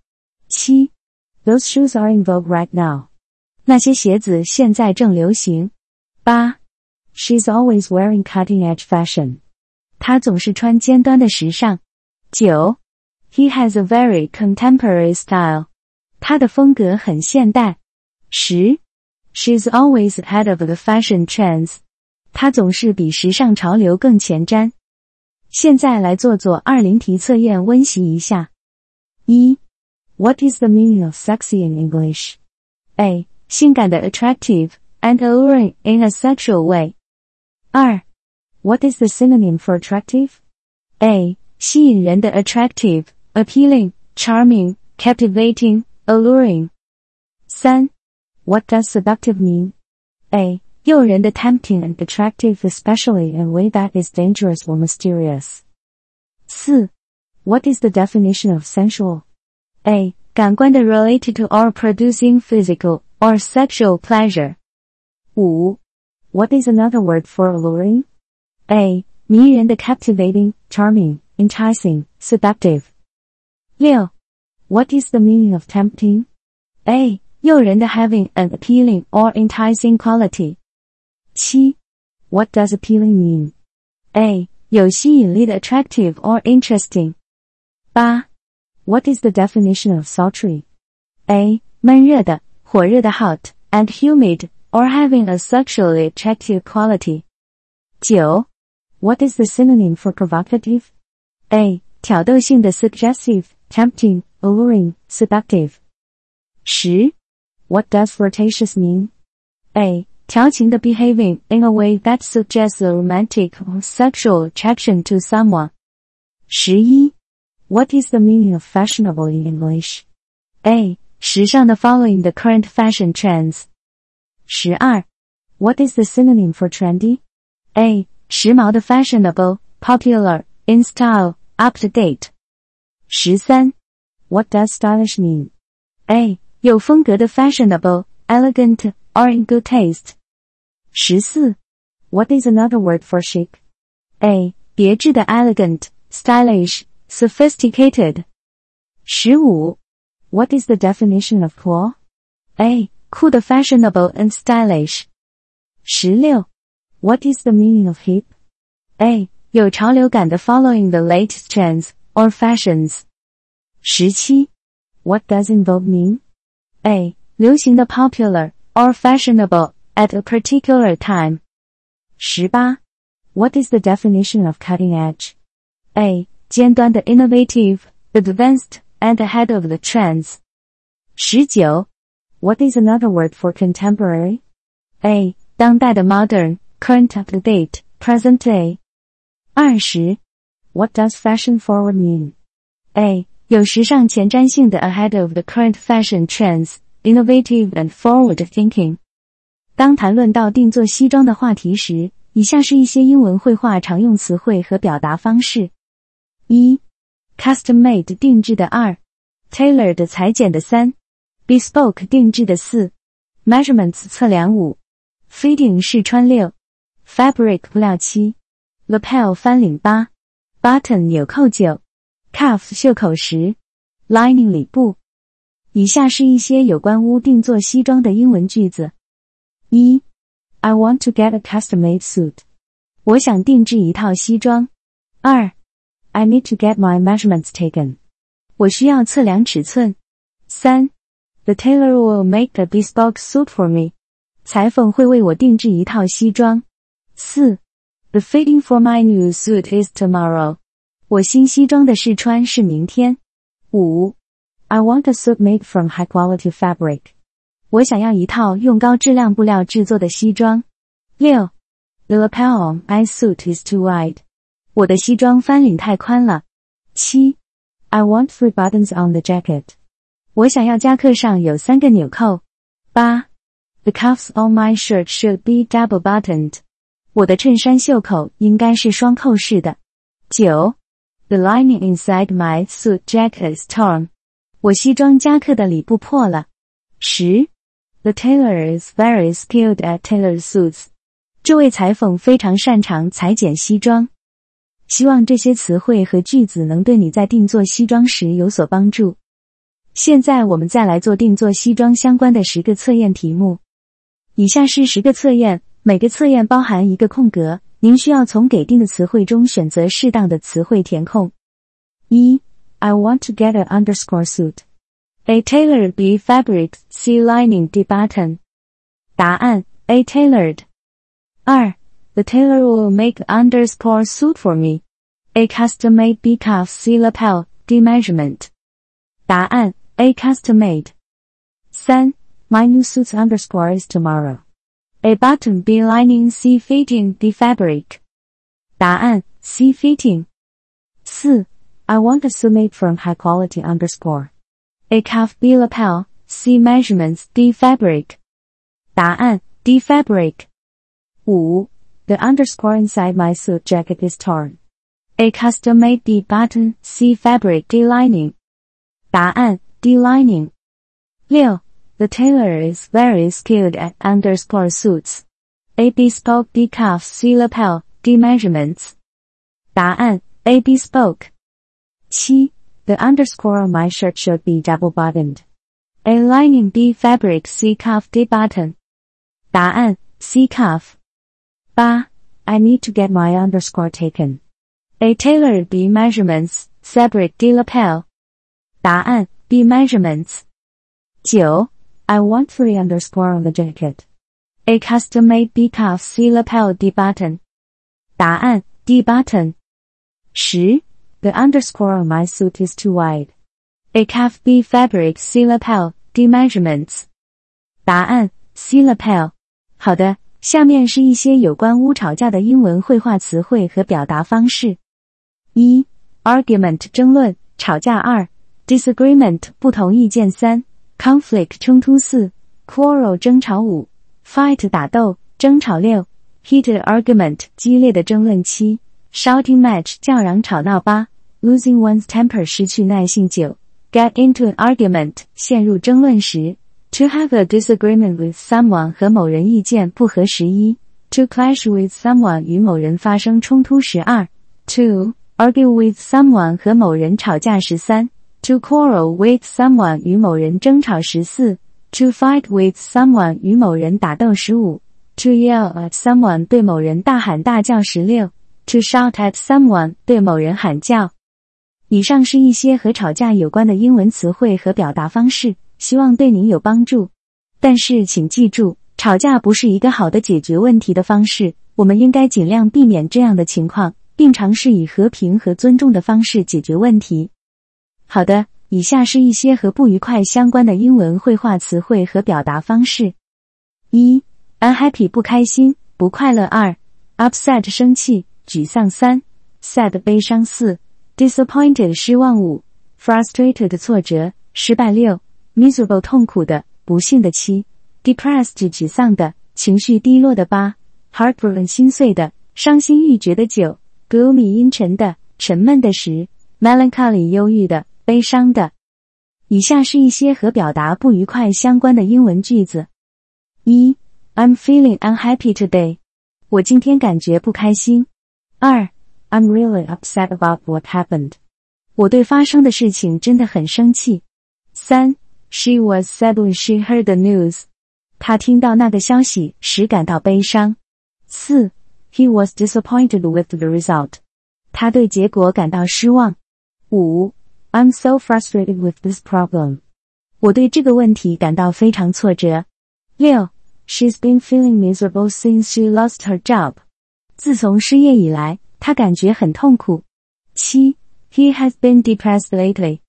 七，Those shoes are in vogue right now。那些鞋子现在正流行。八，She's always wearing cutting-edge fashion。她总是穿尖端的时尚。九 ，He has a very contemporary style。他的风格很现代。十，She's always ahead of the fashion trends。她总是比时尚潮流更前瞻。现在来做做二零题测验，温习一下。一，What is the meaning of sexy in English? A. 性感的 attractive and alluring in a sexual way. 二，What is the synonym for attractive? A. 吸引人的 attractive, appealing, charming, captivating, alluring. 三 What does seductive mean? A. 诱人的 tempting and attractive especially in a way that is dangerous or mysterious. 四 What is the definition of sensual? A. 感官的 related to or producing physical or sexual pleasure. 五 What is another word for alluring? A. 迷人的 captivating, charming, enticing, seductive. 六 What is the meaning of tempting? A. 诱人的 having an appealing or enticing quality. 七 What does appealing mean? A. 有吸引力的 attractive or interesting. 八 What is the definition of sultry? A. 闷热的，火热的 hot and humid or having a sexually attractive quality. 九 What is the synonym for provocative? A. 挑逗性的 suggestive, tempting, alluring, seductive. 十 What does flirtatious mean? A. 调情的 behaving in a way that suggests a romantic or sexual attraction to someone. 十一 What is the meaning of fashionable in English? A. 时尚的 following the current fashion trends. 十二 What is the synonym for trendy? A. 时髦的 fashionable, popular, in style, up to date. 十三 What does stylish mean? A. 有风格的 fashionable, elegant, or in good taste. 十四 What is another word for chic? A. 别致的 elegant, stylish, sophisticated. 十五 What is the definition of cool? A. 酷的 fashionable and stylish. 十六 What is the meaning of hip? A. 有潮流感的 following the latest trends or fashions. 十七 What does in vogue mean? A. 流行的 popular or fashionable at a particular time. 十八 What is the definition of cutting edge? A. 尖端的 innovative, advanced, and ahead of the trends. 十九 What is another word for contemporary? A. 当代的 modern, current up to date, present day. 二十 What does fashion forward mean? A. 有时尚前瞻性的 ahead of the current fashion trends, innovative and forward thinking. 当谈论到定做西装的话题时，以下是一些英文绘画常用词汇和表达方式：一，custom made 定制的二，tailored 裁剪的三，bespoke 定制的四，measurements 测量五，fitting 试穿六，fabric 布料七 ，lapel 翻领八，button 纽扣九，cuff 袖口十，lining 里布。以下是一些有关屋定做西装的英文句子：一，I want to get a custom-made suit。我想定制一套西装。二，I need to get my measurements taken。我需要测量尺寸。三，The tailor will make a bespoke suit for me。裁缝会为我定制一套西装。四 ，The fitting for my new suit is tomorrow。我新西装的试穿是明天。五。I want a suit made from high quality fabric. 我想要一套用高质量布料制作的西装。六，The lapel on my suit is too wide. 我的西装翻领太宽了。七，I want three buttons on the jacket. 我想要夹克上有三个纽扣。八，The cuffs on my shirt should be double buttoned. 我的衬衫袖口应该是双扣式的。九，The lining inside my suit jacket is torn. 我西装夹克的里布破了。十，The tailor is very skilled at tailor suits。这位裁缝非常擅长裁剪西装。希望这些词汇和句子能对你在定做西装时有所帮助。现在我们再来做定做西装相关的十个测验题目。以下是十个测验，每个测验包含一个空格，您需要从给定的词汇中选择适当的词汇填空。一 I want to get an underscore suit. A tailored B fabric C lining D button. 答案 A tailored. 二 The tailor will make underscore suit for me. A custom made B cuff C lapel D measurement. 答案 A custom made. 三 My new suit's underscore is tomorrow. A button B lining C fitting D fabric. 答案 C fitting. 四 I want a suit made from high quality underscore. A cuff B lapel, C measurements, D fabric. 答案 D fabric. 五 The underscore inside my suit jacket is torn. A custom-made D button, C fabric D lining. 答案 D lining. 六 The tailor is very skilled at underscore suits. A bespoke D cuff, C lapel, D measurements. 答案 A bespoke. 七 The underscore on my shirt should be double buttoned. A lining B fabric C cuff D button. 答案 C cuff. 八 I need to get my underscore taken. A tailored B measurements fabric D lapel. 答案 B measurements. 九 I want three underscore on the jacket. A custom-made B cuff C lapel D button. 答案 D button. 十 The underscore on my suit is too wide. A cuff B fabric C lapel D measurements. 答案 C lapel. 好的，下面是一些有关屋吵架的英文绘画词汇和表达方式。一、argument 争论、吵架；二、disagreement 不同意见；三、 conflict 冲突；四、quarrel 争吵；五、fight 打斗、争吵；六、heated argument 激烈的争论；七、shouting match 叫嚷吵闹；八、losing one's temper 失去耐性；九、get into an argument 陷入争论时。To have a disagreement with someone 和某人意见不合十一。To clash with someone 与某人发生冲突十二。To argue with someone 和某人吵架十三。To quarrel with someone 与某人争吵十四。To fight with someone 与某人打斗十五。To yell at someone 对某人大喊大叫十六。To shout at someone 对某人喊叫。以上是一些和吵架有关的英文词汇和表达方式。希望对您有帮助，但是请记住，吵架不是一个好的解决问题的方式。我们应该尽量避免这样的情况，并尝试以和平和尊重的方式解决问题。好的，以下是一些和不愉快相关的英文绘画词汇和表达方式：一、unhappy 不开心、不快乐；二、upset 生气、沮丧；三、sad 悲伤；四、disappointed 失望；五、frustrated 挫折、失败；六。miserable 痛苦的、不幸的。七；depressed 沮丧的、情绪低落的。八；heartbroken 心碎的、伤心欲绝的。九；gloomy 阴沉的、沉闷的。十；melancholy 忧郁的、悲伤的。以下是一些和表达不愉快相关的英文句子：一，I'm feeling unhappy today，我今天感觉不开心。二，I'm really upset about what happened，我对发生的事情真的很生气。三。She was sad when she heard the news. 她听到那个消息时感到悲伤。四，He was disappointed with the result. 他对结果感到失望。五 ，I'm so frustrated with this problem. 我对这个问题感到非常挫折。六，She's been feeling miserable since she lost her job. 自从失业以来，她感觉很痛苦。七，He has been depressed lately.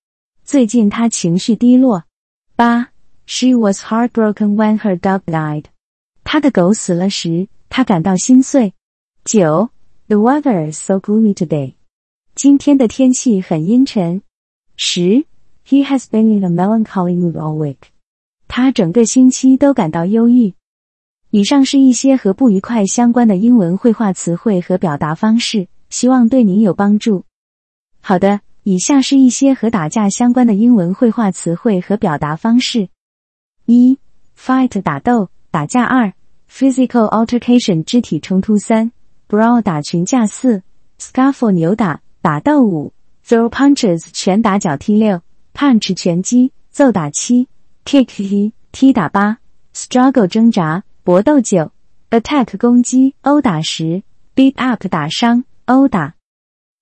最近他情绪低落。八，She was heartbroken when her dog died。她的狗死了时，她感到心碎。九，The weather is so gloomy today。今天的天气很阴沉。 十，He has been in a melancholy mood all week。他整个星期都感到忧郁。以上是一些和不愉快相关的英文绘画词汇和表达方式，希望对您有帮助。好的。以下是一些和打架相关的英文绘画词汇和表达方式：一、fight 打斗、打架；二、physical altercation 肢体冲突；三、brawl 打群架；四、scuffle 扭打、打斗；五、throw punches 拳打脚踢；六、punch 拳击、揍打；七、kick 踢踢打；八、struggle 挣扎、搏斗；九、attack 攻击、殴打；十、beat up 打伤、殴打。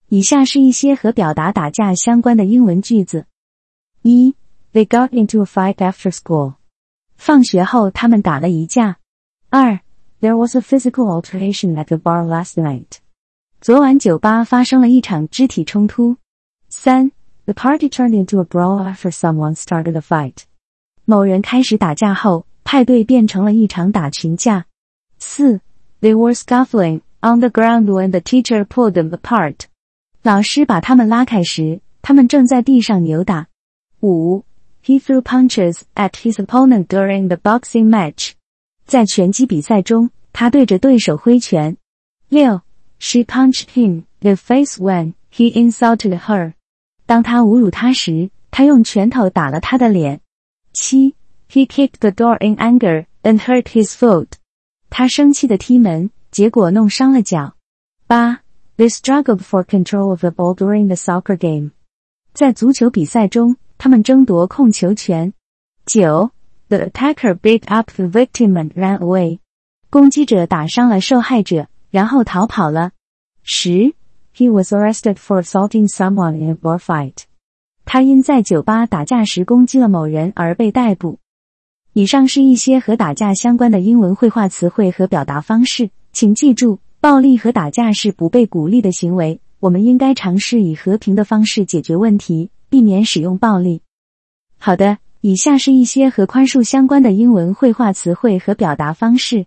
以下是一些和表达打架相关的英文句子：一，They got into a fight after school。放学后他们打了一架。二，There was a physical altercation at the bar last night。昨晚酒吧发生了一场肢体冲突。三，The party turned into a brawl after someone started a fight。某人开始打架后，派对变成了一场打群架。四，They were scuffling on the ground when the teacher pulled them apart。老师把他们拉开时，他们正在地上扭打。五 He threw punches at his opponent during the boxing match. 在拳击比赛中，他对着对手挥拳。六，She punched him in the face when he insulted her. 当他侮辱他时，他用拳头打了他的脸。七，He kicked the door in anger and hurt his foot. 他生气的踢门，结果弄伤了脚。八，They struggled for control of the ball during the soccer game. 在足球比赛中。他们争夺控球权。九，The attacker beat up the victim and ran away。攻击者打伤了受害者，然后逃跑了。十，He was arrested for assaulting someone in a bar fight。他因在酒吧打架时攻击了某人而被逮捕。以上是一些和打架相关的英文绘画词汇和表达方式，请记住，暴力和打架是不被鼓励的行为。我们应该尝试以和平的方式解决问题。避免使用暴力。好的，以下是一些和宽恕相关的英文绘画词汇和表达方式：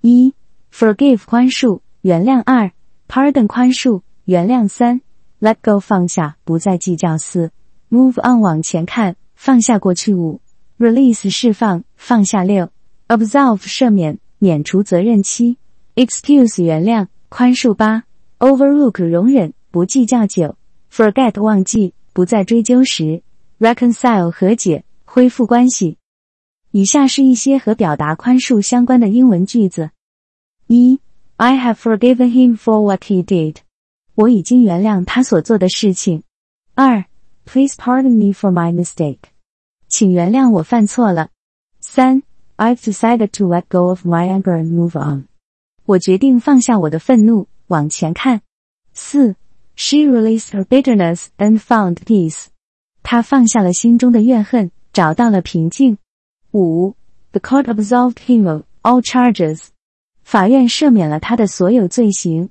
一，forgive 宽恕、原谅；二，pardon 宽恕、原谅；三，let go 放下、不再计较；四，move on 往前看、放下过去；五，release 释放、放下；六，absolve 赦免、免除责任；七，excuse 原谅、宽恕；八，overlook 容忍、不计较；九，forget 忘记。不再追究时，reconcile 和解，恢复关系。以下是一些和表达宽恕相关的英文句子：一 ，I have forgiven him for what he did。我已经原谅他所做的事情。二，Please pardon me for my mistake。请原谅我犯错了。三，I've decided to let go of my anger and move on。我决定放下我的愤怒，往前看。四。She released her bitterness and found peace. 她放下了心中的怨恨，找到了平静。五，The court absolved him of all charges. 法院赦免了他的所有罪行。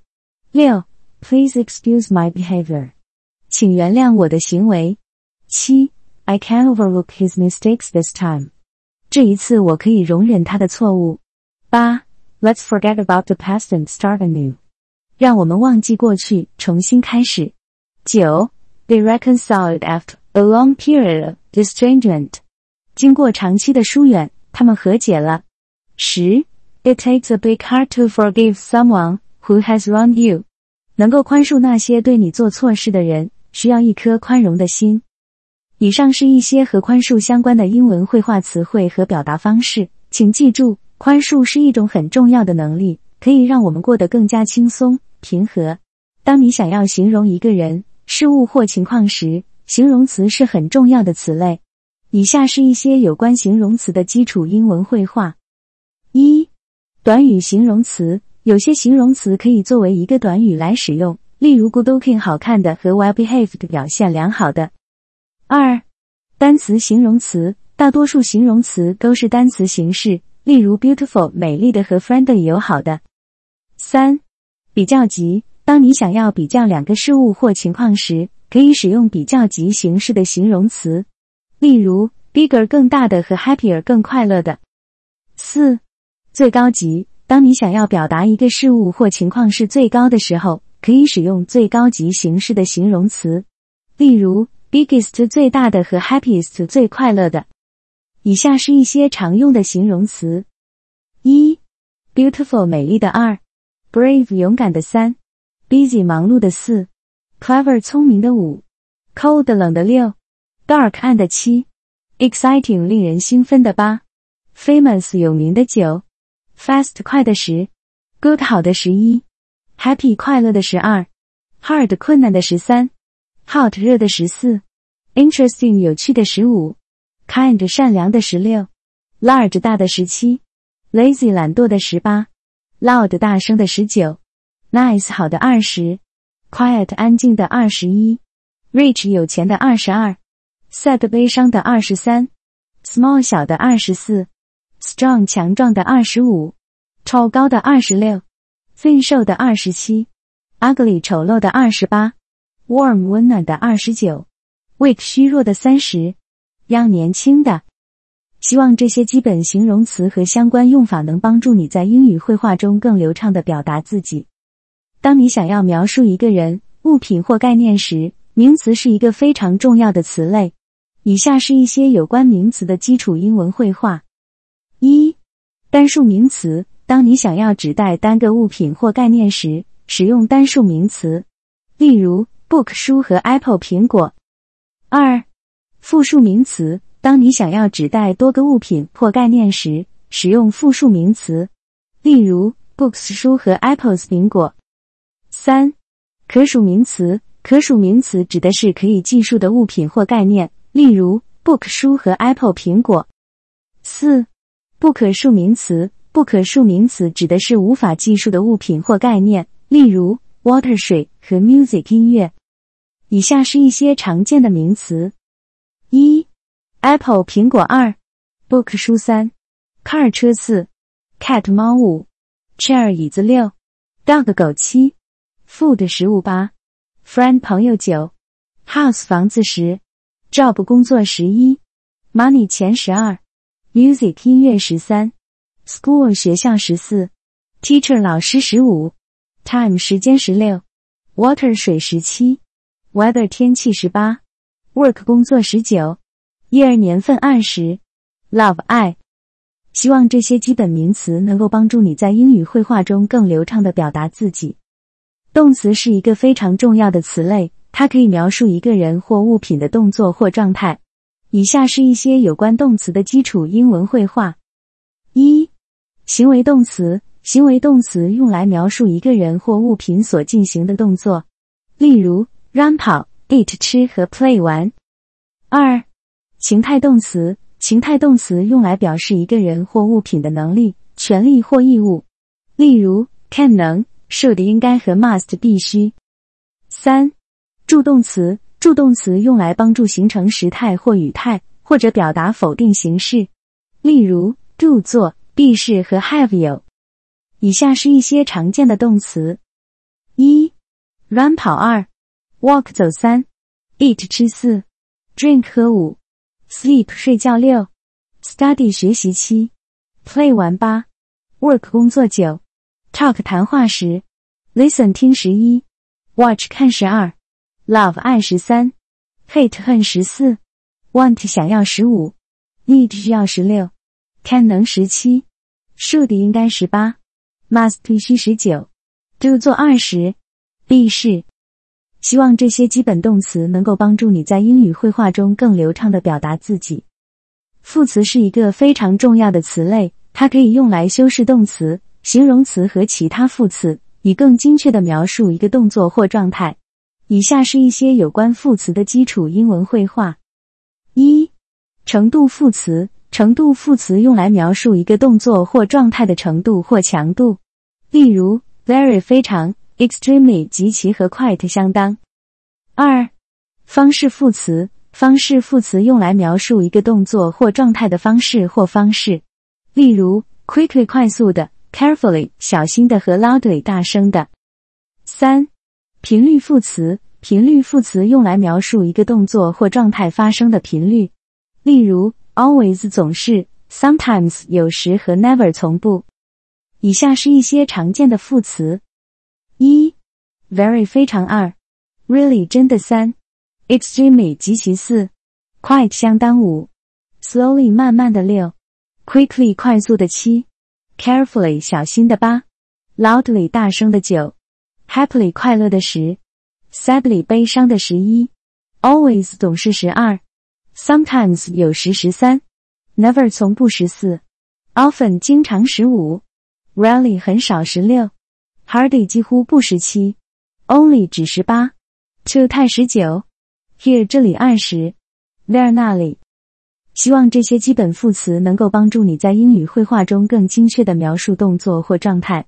六，Please excuse my behavior. 请原谅我的行为。七，I can overlook his mistakes this time. 这一次我可以容忍他的错误。八，Let's forget about the past and start anew. 让我们忘记过去，重新开始。九，They reconciled after a long period of estrangement。经过长期的疏远，他们和解了。十 ，It takes a big heart to forgive someone who has wronged you。能够宽恕那些对你做错事的人，需要一颗宽容的心。以上是一些和宽恕相关的英文绘画词汇和表达方式，请记住，宽恕是一种很重要的能力，可以让我们过得更加轻松。平和。当你想要形容一个人、事物或情况时，形容词是很重要的词类。以下是一些有关形容词的基础英文绘画：一、短语形容词。有些形容词可以作为一个短语来使用，例如 good-looking 好看的和 well-behaved 表现良好的。二、单词形容词。大多数形容词都是单词形式，例如 beautiful 美丽的和 friendly 友好的。三。比较级，当你想要比较两个事物或情况时，可以使用比较级形式的形容词，例如 bigger 更大的和 happier 更快乐的。四，最高级，当你想要表达一个事物或情况是最高的时候，可以使用最高级形式的形容词，例如 biggest 最大的和 happiest 最快乐的。以下是一些常用的形容词：一，beautiful 美丽的；二。brave 勇敢的三，busy 忙碌的四，clever 聪明的五，cold 冷的六，dark 暗的七，exciting 令人兴奋的八，famous 有名的九。，fast 快的十，good 好的十一，happy 快乐的十二，hard 困难的十三，hot 热的十四，interesting 有趣的十五，kind 善良的十六，large 大的十七，lazy 懒惰的十八。loud 大声的十九，nice 好的二十，quiet 安静的二十一，rich 有钱的二十二，sad 悲伤的二十三，small 小的二十四，strong 强壮的二十五，tall 高的二十六，thin 瘦的二十七，ugly 丑陋的二十八，warm 温暖的二十九，weak 虚弱的三十，young 年轻的。希望这些基本形容词和相关用法能帮助你在英语绘画中更流畅的表达自己。当你想要描述一个人、物品或概念时，名词是一个非常重要的词类。以下是一些有关名词的基础英文绘画：一、单数名词。当你想要指代单个物品或概念时，使用单数名词，例如 book 书和 apple 苹果。二、复数名词。当你想要指代多个物品或概念时，使用复数名词，例如 books 书和 apples 苹果。三、可数名词。可数名词指的是可以计数的物品或概念，例如 book 书和 apple 苹果。四、不可数名词。不可数名词指的是无法计数的物品或概念，例如 water 水和 music 音乐。以下是一些常见的名词：一、apple 苹果二，book 书三，car 车四，cat 猫五，chair 椅子六，dog 狗七，food 食物八，friend 朋友九，house 房子十，job 工作十一，money 钱十二，music 音乐十三。School 学校十四，Teacher 老师十五，Time 时间十六，Water 水十七，Weather 天气十八，Work 工作十九，Year 年份二十，Love 爱。希望这些基本名词能够帮助你在英语绘画中更流畅的表达自己。动词是一个非常重要的词类，它可以描述一个人或物品的动作或状态。以下是一些有关动词的基础英文绘画：一。行为动词，行为动词用来描述一个人或物品所进行的动作，例如 run 跑，eat 吃和 play 玩。二、情态动词，情态动词用来表示一个人或物品的能力、权利或义务，例如 can 能，should 应该和 must 必须。三、助动词，助动词用来帮助形成时态或语态，或者表达否定形式，例如 do 做。必是和 have 有。以下是一些常见的动词：一、run 跑二，walk 走三，eat 吃四，drink 喝五，sleep 睡觉六，study 学习七，play 玩八，work 工作九，talk 谈话十，listen 听十一，watch 看十二。，love 爱十三，hate 恨十四，want 想要十五，need 需要十六，can 能十七。should 应该十八，must 必须十九，do 做二十，be 是。希望这些基本动词能够帮助你在英语绘画中更流畅的表达自己。副词是一个非常重要的词类，它可以用来修饰动词、形容词和其他副词，以更精确的描述一个动作或状态。以下是一些有关副词的基础英文绘画：一、程度副词。程度副词用来描述一个动作或状态的程度或强度，例如 very 非常，extremely 极其和 quite 相当。二、方式副词，方式副词用来描述一个动作或状态的方式或方式，例如 quickly 快速的，carefully 小心的和 loudly 大声的。三、频率副词，频率副词用来描述一个动作或状态发生的频率，例如。Always 总是，sometimes 有时和 never 从不。以下是一些常见的副词：一，very 非常二，really 真的三，extremely 极其四，quite 相当五，slowly 慢慢的六，quickly 快速的七，carefully 小心的八，loudly 大声的九。，happily 快乐的十，sadly 悲伤的十一，always 总是十二。Sometimes 有时十三，Never 从不十四，Often 经常十五，Rarely 很少十六，Hardly 几乎不十七，Only 只十八，to 太十九，Here 这里二十，There 那里。希望这些基本副词能够帮助你在英语绘画中更精确的描述动作或状态。